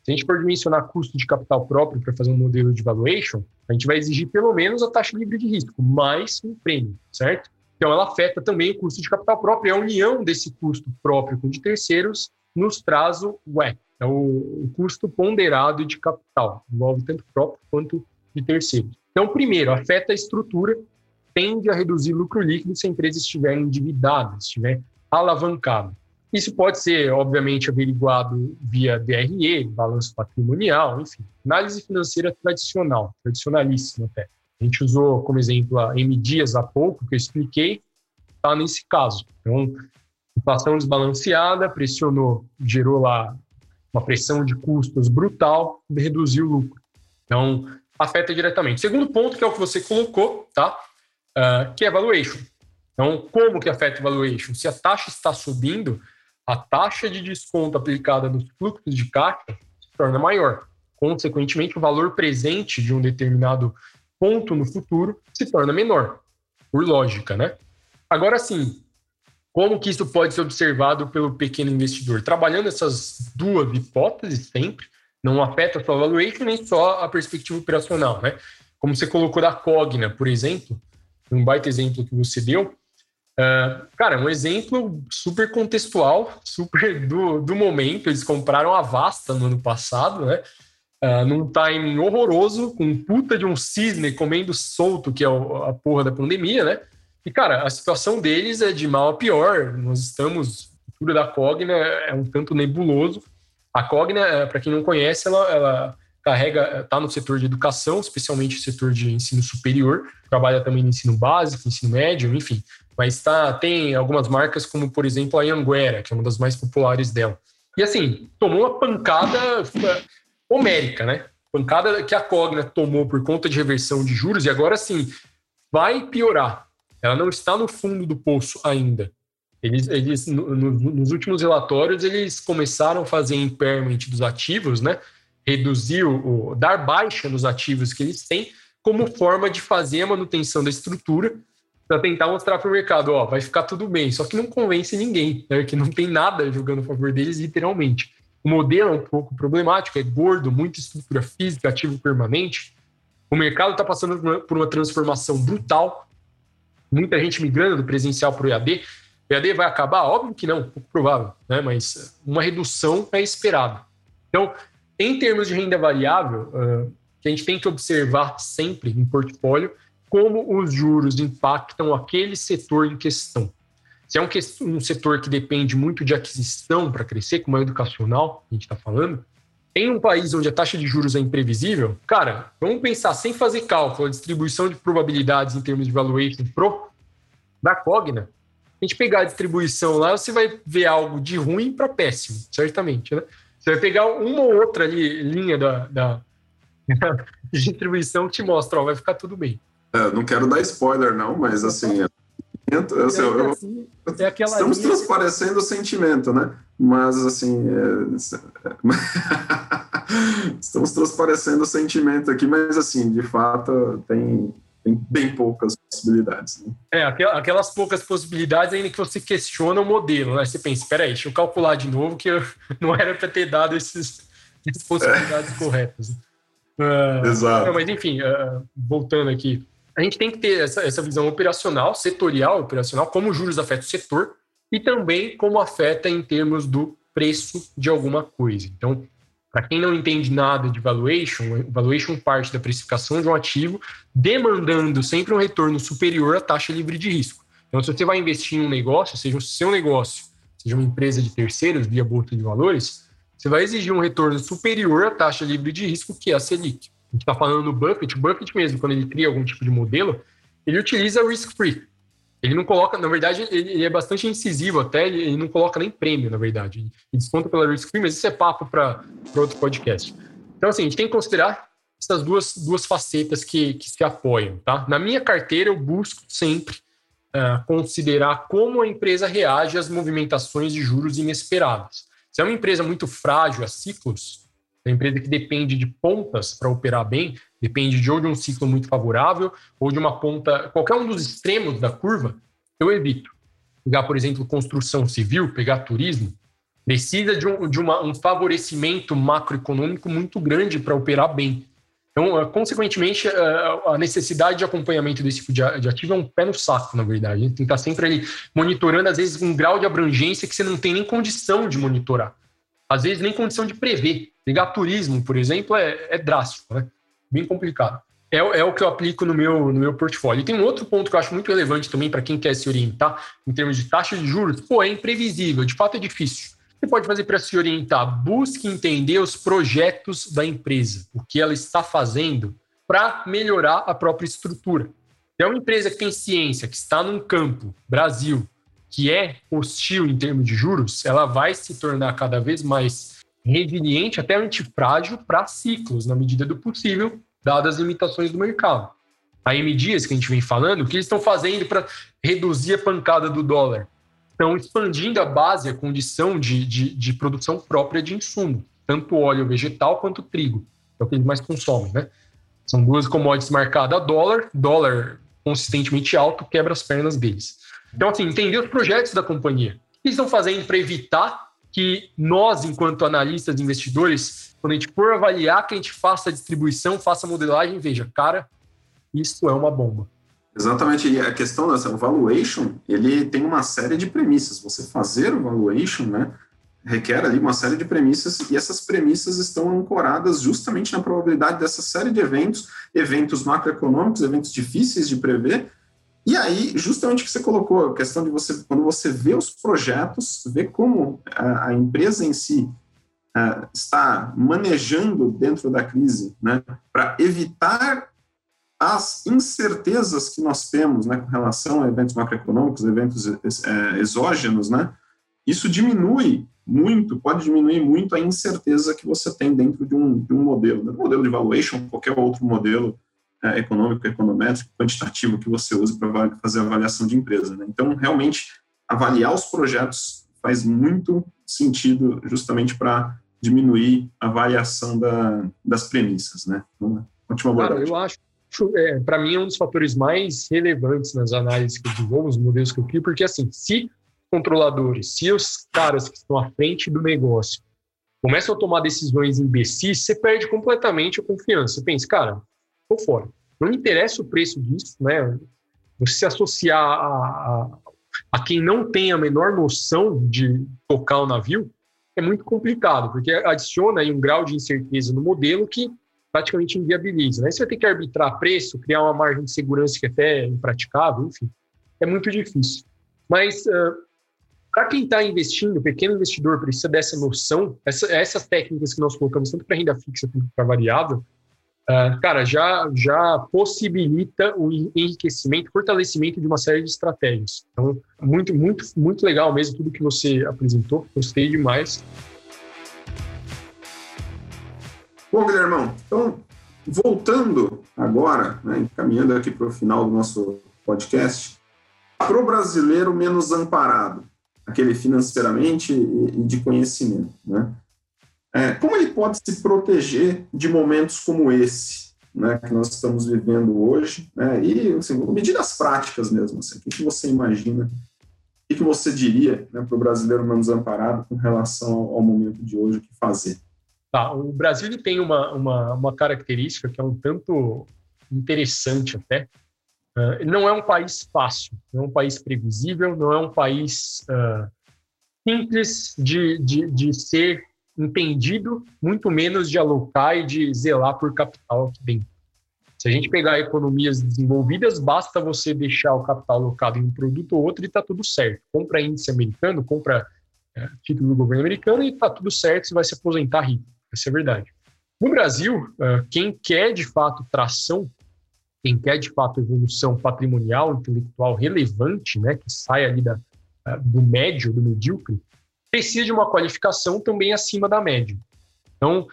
se a gente for dimensionar custo de capital próprio para fazer um modelo de valuation, a gente vai exigir pelo menos a taxa livre de risco, mais um prêmio, certo? Então, ela afeta também o custo de capital próprio. A união desse custo próprio com de terceiros nos traz o WEC, é o, o custo ponderado de capital, envolve tanto próprio quanto de terceiros. Então, primeiro, afeta a estrutura, tende a reduzir lucro líquido se a empresa estiver endividada, estiver alavancada. Isso pode ser, obviamente, averiguado via DRE, balanço patrimonial, enfim, análise financeira tradicional, tradicionalíssima até. A gente usou como exemplo a M Dias há pouco, que eu expliquei, está nesse caso. Então, inflação desbalanceada, pressionou, gerou lá uma pressão de custos brutal, reduziu o lucro. Então, afeta diretamente. Segundo ponto, que é o que você colocou, tá? Uh, que é valuation. Então, como que afeta o valuation? Se a taxa está subindo, a taxa de desconto aplicada nos fluxos de caixa se torna maior. Consequentemente, o valor presente de um determinado ponto no futuro se torna menor, por lógica, né? Agora sim, como que isso pode ser observado pelo pequeno investidor? Trabalhando essas duas hipóteses sempre, não afeta só a valuation nem só a perspectiva operacional, né? Como você colocou da Cogna, por exemplo, um baita exemplo que você deu, Uh, cara, um exemplo super contextual, super do, do momento. Eles compraram a Vasta no ano passado, né? Uh, num timing horroroso, com puta de um cisne comendo solto, que é a porra da pandemia, né? E, cara, a situação deles é de mal a pior. Nós estamos. A cultura da Cogna é um tanto nebuloso. A Cogna, eh, para quem não conhece, ela, ela carrega, está no setor de educação, especialmente o setor de ensino superior, trabalha também no ensino básico, ensino médio, enfim. Mas tá, tem algumas marcas, como por exemplo a Anguera, que é uma das mais populares dela. E assim, tomou uma pancada homérica, né? Pancada que a Cogna tomou por conta de reversão de juros, e agora sim, vai piorar. Ela não está no fundo do poço ainda. Eles, eles no, no, nos últimos relatórios, eles começaram a fazer impairment dos ativos, né? Reduzir, o, dar baixa nos ativos que eles têm, como forma de fazer a manutenção da estrutura, para tentar mostrar para o mercado, ó, vai ficar tudo bem. Só que não convence ninguém, né? Que não tem nada jogando a favor deles, literalmente. O modelo é um pouco problemático, é gordo, muita estrutura física, ativo permanente. O mercado está passando por uma transformação brutal. Muita gente migrando do presencial para o EAD. O EAD vai acabar? Óbvio que não, pouco provável, né? mas uma redução é esperada. Então, em termos de renda variável, uh, que a gente tem que observar sempre em portfólio como os juros impactam aquele setor em questão. Se é um, um setor que depende muito de aquisição para crescer, como é educacional, a gente está falando, em um país onde a taxa de juros é imprevisível, cara, vamos pensar sem fazer cálculo, a distribuição de probabilidades em termos de valuation pro da Cogna, a gente pegar a distribuição lá, você vai ver algo de ruim para péssimo, certamente, né? Você vai pegar uma ou outra ali, linha da, da, distribuição que te mostra, ó, vai ficar tudo bem. É, não quero dar spoiler, não, mas assim, assim eu, assim, é estamos linha... transparecendo o sentimento, né? Mas assim, é... estamos transparecendo o sentimento aqui, mas assim, de fato, tem tem bem poucas possibilidades. Né? É, aquelas poucas possibilidades ainda que você questiona o modelo, né? Você pensa, espera aí, deixa eu calcular de novo que eu não era para ter dado esses, essas possibilidades é. corretas. Uh, Exato. Não, mas enfim, uh, voltando aqui, a gente tem que ter essa, essa visão operacional, setorial, operacional, como os juros afetam o setor e também como afeta em termos do preço de alguma coisa. Então, para quem não entende nada de valuation, valuation parte da precificação de um ativo, demandando sempre um retorno superior à taxa livre de risco. Então, se você vai investir em um negócio, seja o seu negócio, seja uma empresa de terceiros via bolsa de valores, você vai exigir um retorno superior à taxa livre de risco, que é a Selic. A gente está falando no Buffett, o Buffett mesmo, quando ele cria algum tipo de modelo, ele utiliza risk-free. Ele não coloca, na verdade, ele, é bastante incisivo até, ele, ele, não coloca nem prêmio, na verdade. Ele desconta pela risk free, mas isso é papo para outro podcast. Então, assim, a gente tem que considerar essas duas, duas facetas que, que se apoiam, tá? Na minha carteira, eu busco sempre uh, considerar como a empresa reage às movimentações de juros inesperadas. Se é uma empresa muito frágil a ciclos, uma empresa que depende de pontas para operar bem, depende de ou de um ciclo muito favorável ou de uma ponta, qualquer um dos extremos da curva, eu evito. Pegar, por exemplo, construção civil, pegar turismo, precisa de um, de uma, um favorecimento macroeconômico muito grande para operar bem. Então, uh, consequentemente, uh, a necessidade de acompanhamento desse tipo de ativo é um pé no saco, na verdade. A gente tem que estar sempre ali monitorando, às vezes, um grau de abrangência que você não tem nem condição de monitorar. Às vezes, nem condição de prever. Pegar turismo, por exemplo, é, é drástico, né? Bem complicado. É, é, o que eu aplico no meu, no meu portfólio. E tem um outro ponto que eu acho muito relevante também para quem quer se orientar em termos de taxa de juros. Pô, é imprevisível, de fato é difícil. Você pode fazer para se orientar? Busque entender os projetos da empresa, o que ela está fazendo para melhorar a própria estrutura. Se é uma empresa que tem ciência, que está num campo, Brasil, que é hostil em termos de juros, ela vai se tornar cada vez mais resiliente, até antifrágil para ciclos, na medida do possível, dadas as limitações do mercado. A M Dias, que a gente vem falando, o que eles estão fazendo para reduzir a pancada do dólar? Estão expandindo a base, a condição de, de, de produção própria de insumo, tanto óleo vegetal quanto trigo, é o que eles mais consomem, né? São duas commodities marcadas a dólar, dólar consistentemente alto quebra as pernas deles. Então, assim, entender os projetos da companhia. O que estão fazendo para evitar que nós, enquanto analistas e investidores, quando a gente for avaliar que a gente faça a distribuição, faça a modelagem, veja, cara, isso é uma bomba. Exatamente, e a questão dessa valuation, ele tem uma série de premissas. Você fazer o valuation, né, requer ali uma série de premissas e essas premissas estão ancoradas justamente na probabilidade dessa série de eventos, eventos macroeconômicos, eventos difíceis de prever, e aí, justamente o que você colocou, a questão de você, quando você vê os projetos, vê como a, a empresa em si uh, está manejando dentro da crise, né, para evitar as incertezas que nós temos, né, com relação a eventos macroeconômicos, eventos é, exógenos, né, isso diminui muito, pode diminuir muito a incerteza que você tem dentro de um, de um modelo, né, modelo de valuation, qualquer outro modelo é, econômico, econométrico, quantitativo que você use para fazer a avaliação de empresa. Né? Então, realmente, avaliar os projetos faz muito sentido justamente para diminuir a variação da, das premissas, né? Então, ótima Cara, eu acho, é, para mim, é um dos fatores mais relevantes nas análises que eu desenvolvo, os modelos que eu crio, porque, assim, se controladores, se os caras que estão à frente do negócio começam a tomar decisões imbecis, você perde completamente a confiança. Você pensa, cara, tô fora. Não interessa o preço disso, né? Você se associar a, a, a quem não tem a menor noção de tocar o navio é muito complicado, porque adiciona aí um grau de incerteza no modelo que praticamente inviabiliza. Né? Você vai ter que arbitrar preço, criar uma margem de segurança que é até impraticável, enfim, é muito difícil. Mas uh, para quem está investindo, pequeno investidor precisa dessa noção, essa, essas técnicas que nós colocamos tanto para renda fixa quanto para variável, uh, cara, já, já possibilita o enriquecimento, fortalecimento de uma série de estratégias. Então, muito, muito, muito legal mesmo tudo que você apresentou, gostei demais. Bom, Guilhermão, então, voltando agora, né, caminhando aqui para o final do nosso podcast, para o brasileiro menos amparado, aquele financeiramente e de conhecimento, né? É, como ele pode se proteger de momentos como esse, né, que nós estamos vivendo hoje, né, e assim, medidas práticas mesmo, assim, o que, que você imagina, o que, você diria né, para o brasileiro menos amparado com relação ao, momento de hoje, o que fazer? Tá, o Brasil tem uma, uma, uma característica que é um tanto interessante até, uh, não é um país fácil, não é um país previsível, não é um país uh, simples de, de, de ser entendido, muito menos de alocar e de zelar por capital aqui dentro. Se a gente pegar economias desenvolvidas, basta você deixar o capital alocado em um produto ou outro e está tudo certo. Compra índice americano, compra é, título do governo americano e está tudo certo, você vai se aposentar rico. Essa é a verdade. No Brasil, é, quem quer de fato tração, quem quer de fato evolução patrimonial, intelectual relevante, né, que sai ali da, do médio, do medíocre, precisa de uma qualificação também acima da média. Então,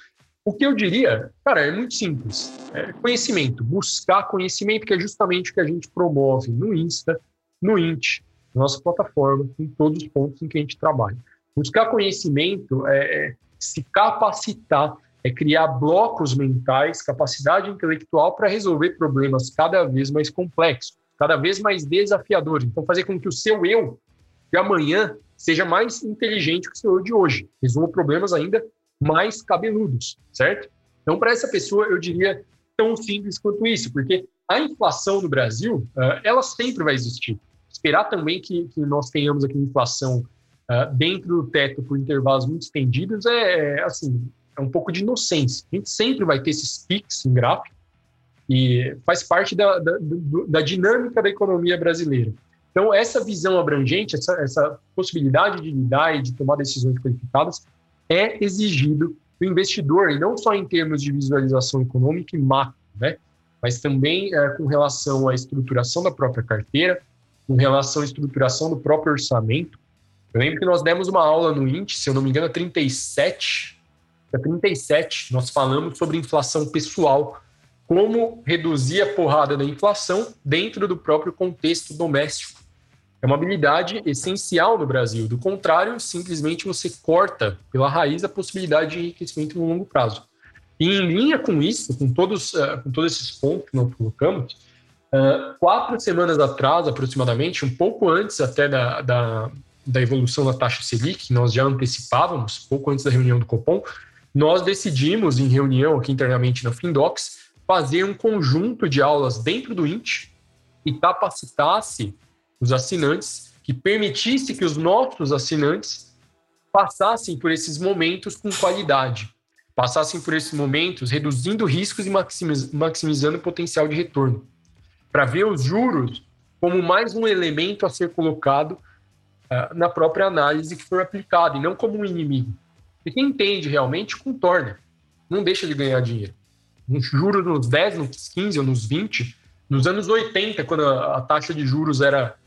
o que eu diria, cara, é muito simples. É conhecimento, buscar conhecimento, que é justamente o que a gente promove no Insta, no Int, nossa plataforma, em todos os pontos em que a gente trabalha. Buscar conhecimento é, é se capacitar, é criar blocos mentais, capacidade intelectual para resolver problemas cada vez mais complexos, cada vez mais desafiadores. Então, fazer com que o seu eu de amanhã seja mais inteligente que o senhor de hoje, resolva problemas ainda mais cabeludos, certo? Então, para essa pessoa, eu diria tão simples quanto isso, porque a inflação no Brasil, uh, ela sempre vai existir. Esperar também que, que nós tenhamos aqui inflação uh, dentro do teto por intervalos muito estendidos é, é, assim, é um pouco de inocência. A gente sempre vai ter esses pics em gráfico e faz parte da, da, da dinâmica da economia brasileira. Então, essa visão abrangente, essa, essa possibilidade de lidar e de tomar decisões qualificadas é exigido do investidor, e não só em termos de visualização econômica e macro, né? mas também é, com relação à estruturação da própria carteira, com relação à estruturação do próprio orçamento. Eu lembro que nós demos uma aula no INT, se eu não me engano, 37, é 37, nós falamos sobre inflação pessoal, como reduzir a porrada da inflação dentro do próprio contexto doméstico é uma habilidade essencial no Brasil. Do contrário, simplesmente você corta pela raiz a possibilidade de enriquecimento no longo prazo. E em linha com isso, com todos, uh, com todos esses pontos que nós colocamos, uh, quatro semanas atrás, aproximadamente, um pouco antes até da, da, da evolução da taxa Selic, que nós já antecipávamos, pouco antes da reunião do Copom, nós decidimos, em reunião aqui internamente na Findox, fazer um conjunto de aulas dentro do INT e capacitasse os assinantes, que permitisse que os nossos assinantes passassem por esses momentos com qualidade, passassem por esses momentos reduzindo riscos e maximizando o potencial de retorno, para ver os juros como mais um elemento a ser colocado uh, na própria análise que for aplicado, e não como um inimigo. E quem entende realmente contorna, não deixa de ganhar dinheiro. Nos juros nos 10, nos 15 ou nos 20, nos anos 80, quando a, a taxa de juros era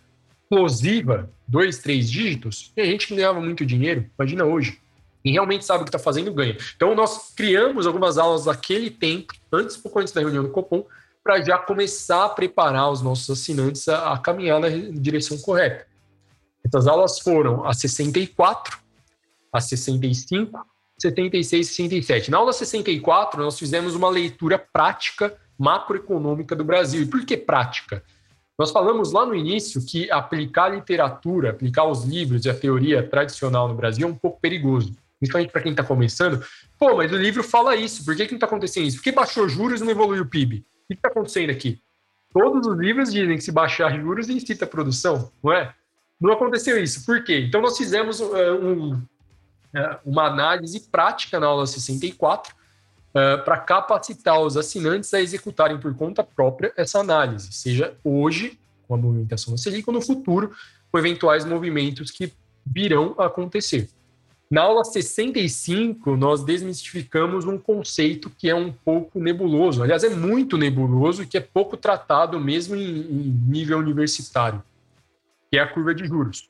explosiva, dois, três dígitos, tem gente que ganhava muito dinheiro. Imagina hoje. Quem realmente sabe o que está fazendo ganha. Então, nós criamos algumas aulas daquele tempo, antes, pouco antes da reunião do Copom, para já começar a preparar os nossos assinantes a, a caminhar na direção correta. Essas aulas foram a 64, a 65, 76 e 67. Na aula 64, nós fizemos uma leitura prática macroeconômica do Brasil. E por que prática? Nós falamos lá no início que aplicar a literatura, aplicar os livros e a teoria tradicional no Brasil é um pouco perigoso principalmente para quem está começando, pô, mas o livro fala isso, por que, que não está acontecendo isso? Por que baixou juros e não evoluiu o PIB? O que está acontecendo aqui? Todos os livros dizem que se baixar juros incita a produção, não é? Não aconteceu isso. Por quê? Então nós fizemos uh, um, uh, uma análise prática na aula 64 uh, para capacitar os assinantes a executarem por conta própria essa análise, seja hoje com a movimentação da Selic ou no futuro com eventuais movimentos que virão a acontecer. Na aula 65, nós desmistificamos um conceito que é um pouco nebuloso, aliás, é muito nebuloso e que é pouco tratado mesmo em, em nível universitário, que é a curva de juros.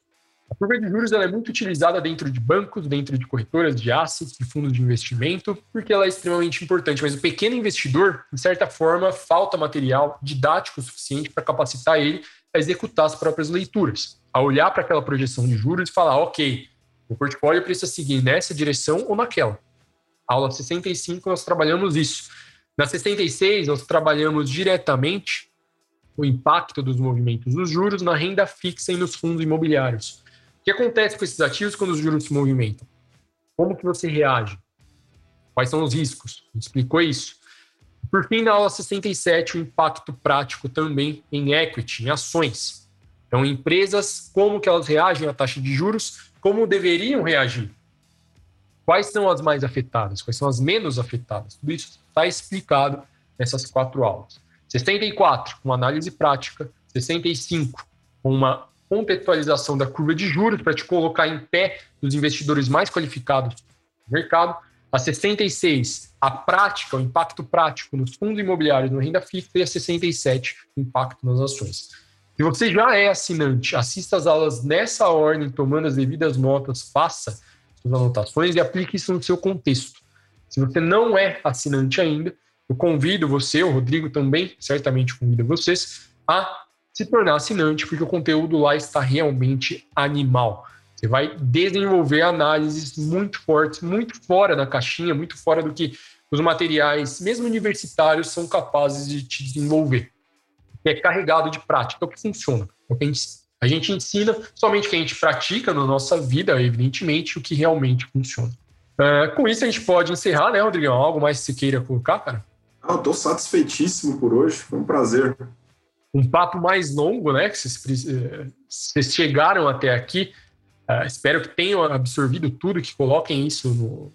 A curva de juros é muito utilizada dentro de bancos, dentro de corretoras de assets, de fundos de investimento, porque ela é extremamente importante. Mas o pequeno investidor, de certa forma, falta material didático suficiente para capacitar ele a executar as próprias leituras, a olhar para aquela projeção de juros e falar, ok, o portfólio precisa seguir nessa direção ou naquela. Aula 65, nós trabalhamos isso. Na 66, nós trabalhamos diretamente o impacto dos movimentos dos juros na renda fixa e nos fundos imobiliários. Que acontece com esses ativos quando os juros se movimentam? Como que você reage? Quais são os riscos? Explicou isso. Por fim, na aula 67, o impacto prático também em equity, em ações. Então, empresas, como que elas reagem à taxa de juros como deveriam reagir. Quais são as mais afetadas? Quais são as menos afetadas? Tudo isso está explicado nessas quatro aulas. 64, uma análise prática. 65, uma contextualização da curva de juros para te colocar em pé dos investidores mais qualificados do mercado. A 66, a prática, o impacto prático nos fundos imobiliários na renda fixa. E a 67, o impacto nas ações. Se você já é assinante, assista as aulas nessa ordem, tomando as devidas notas, faça suas anotações e aplique isso no seu contexto. Se você não é assinante ainda, eu convido você, o Rodrigo também, certamente convida vocês, a se tornar assinante, porque o conteúdo lá está realmente animal. Você vai desenvolver análises muito fortes, muito fora da caixinha, muito fora do que os materiais, mesmo universitários, são capazes de te desenvolver é carregado de prática, é o que funciona. É o que a gente ensina somente o que a gente pratica na nossa vida, evidentemente, o que realmente funciona. Uh, com isso, a gente pode encerrar, né, Rodrigo? Algo mais que você queira colocar, cara? Ah, eu estou satisfeitíssimo por hoje, foi um prazer. Um papo mais longo, né? Que vocês, eh, vocês chegaram até aqui. Uh, espero que tenham absorvido tudo, que coloquem isso no,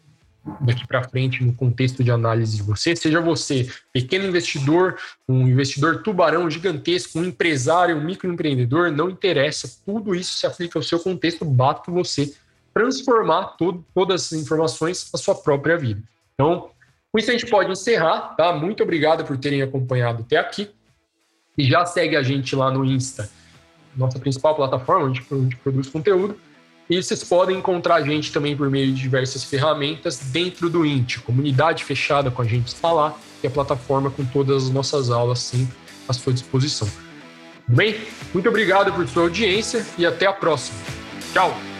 daqui para frente no contexto de análise de você, seja você pequeno investidor, um investidor tubarão gigantesco, um empresário, um microempreendedor, não interessa, tudo isso se aplica ao seu contexto, basta você transformar tudo, todas as informações na sua própria vida. Então, com isso a gente pode encerrar, tá? Muito obrigado por terem acompanhado até aqui. E já segue a gente lá no Insta, nossa principal plataforma onde a gente produz conteúdo e vocês podem encontrar a gente também por meio de diversas ferramentas dentro do INT, comunidade fechada com a gente está lá, e a plataforma com todas as nossas aulas sempre à sua disposição. Tudo bem? Muito obrigado por sua audiência e até a próxima. Tchau!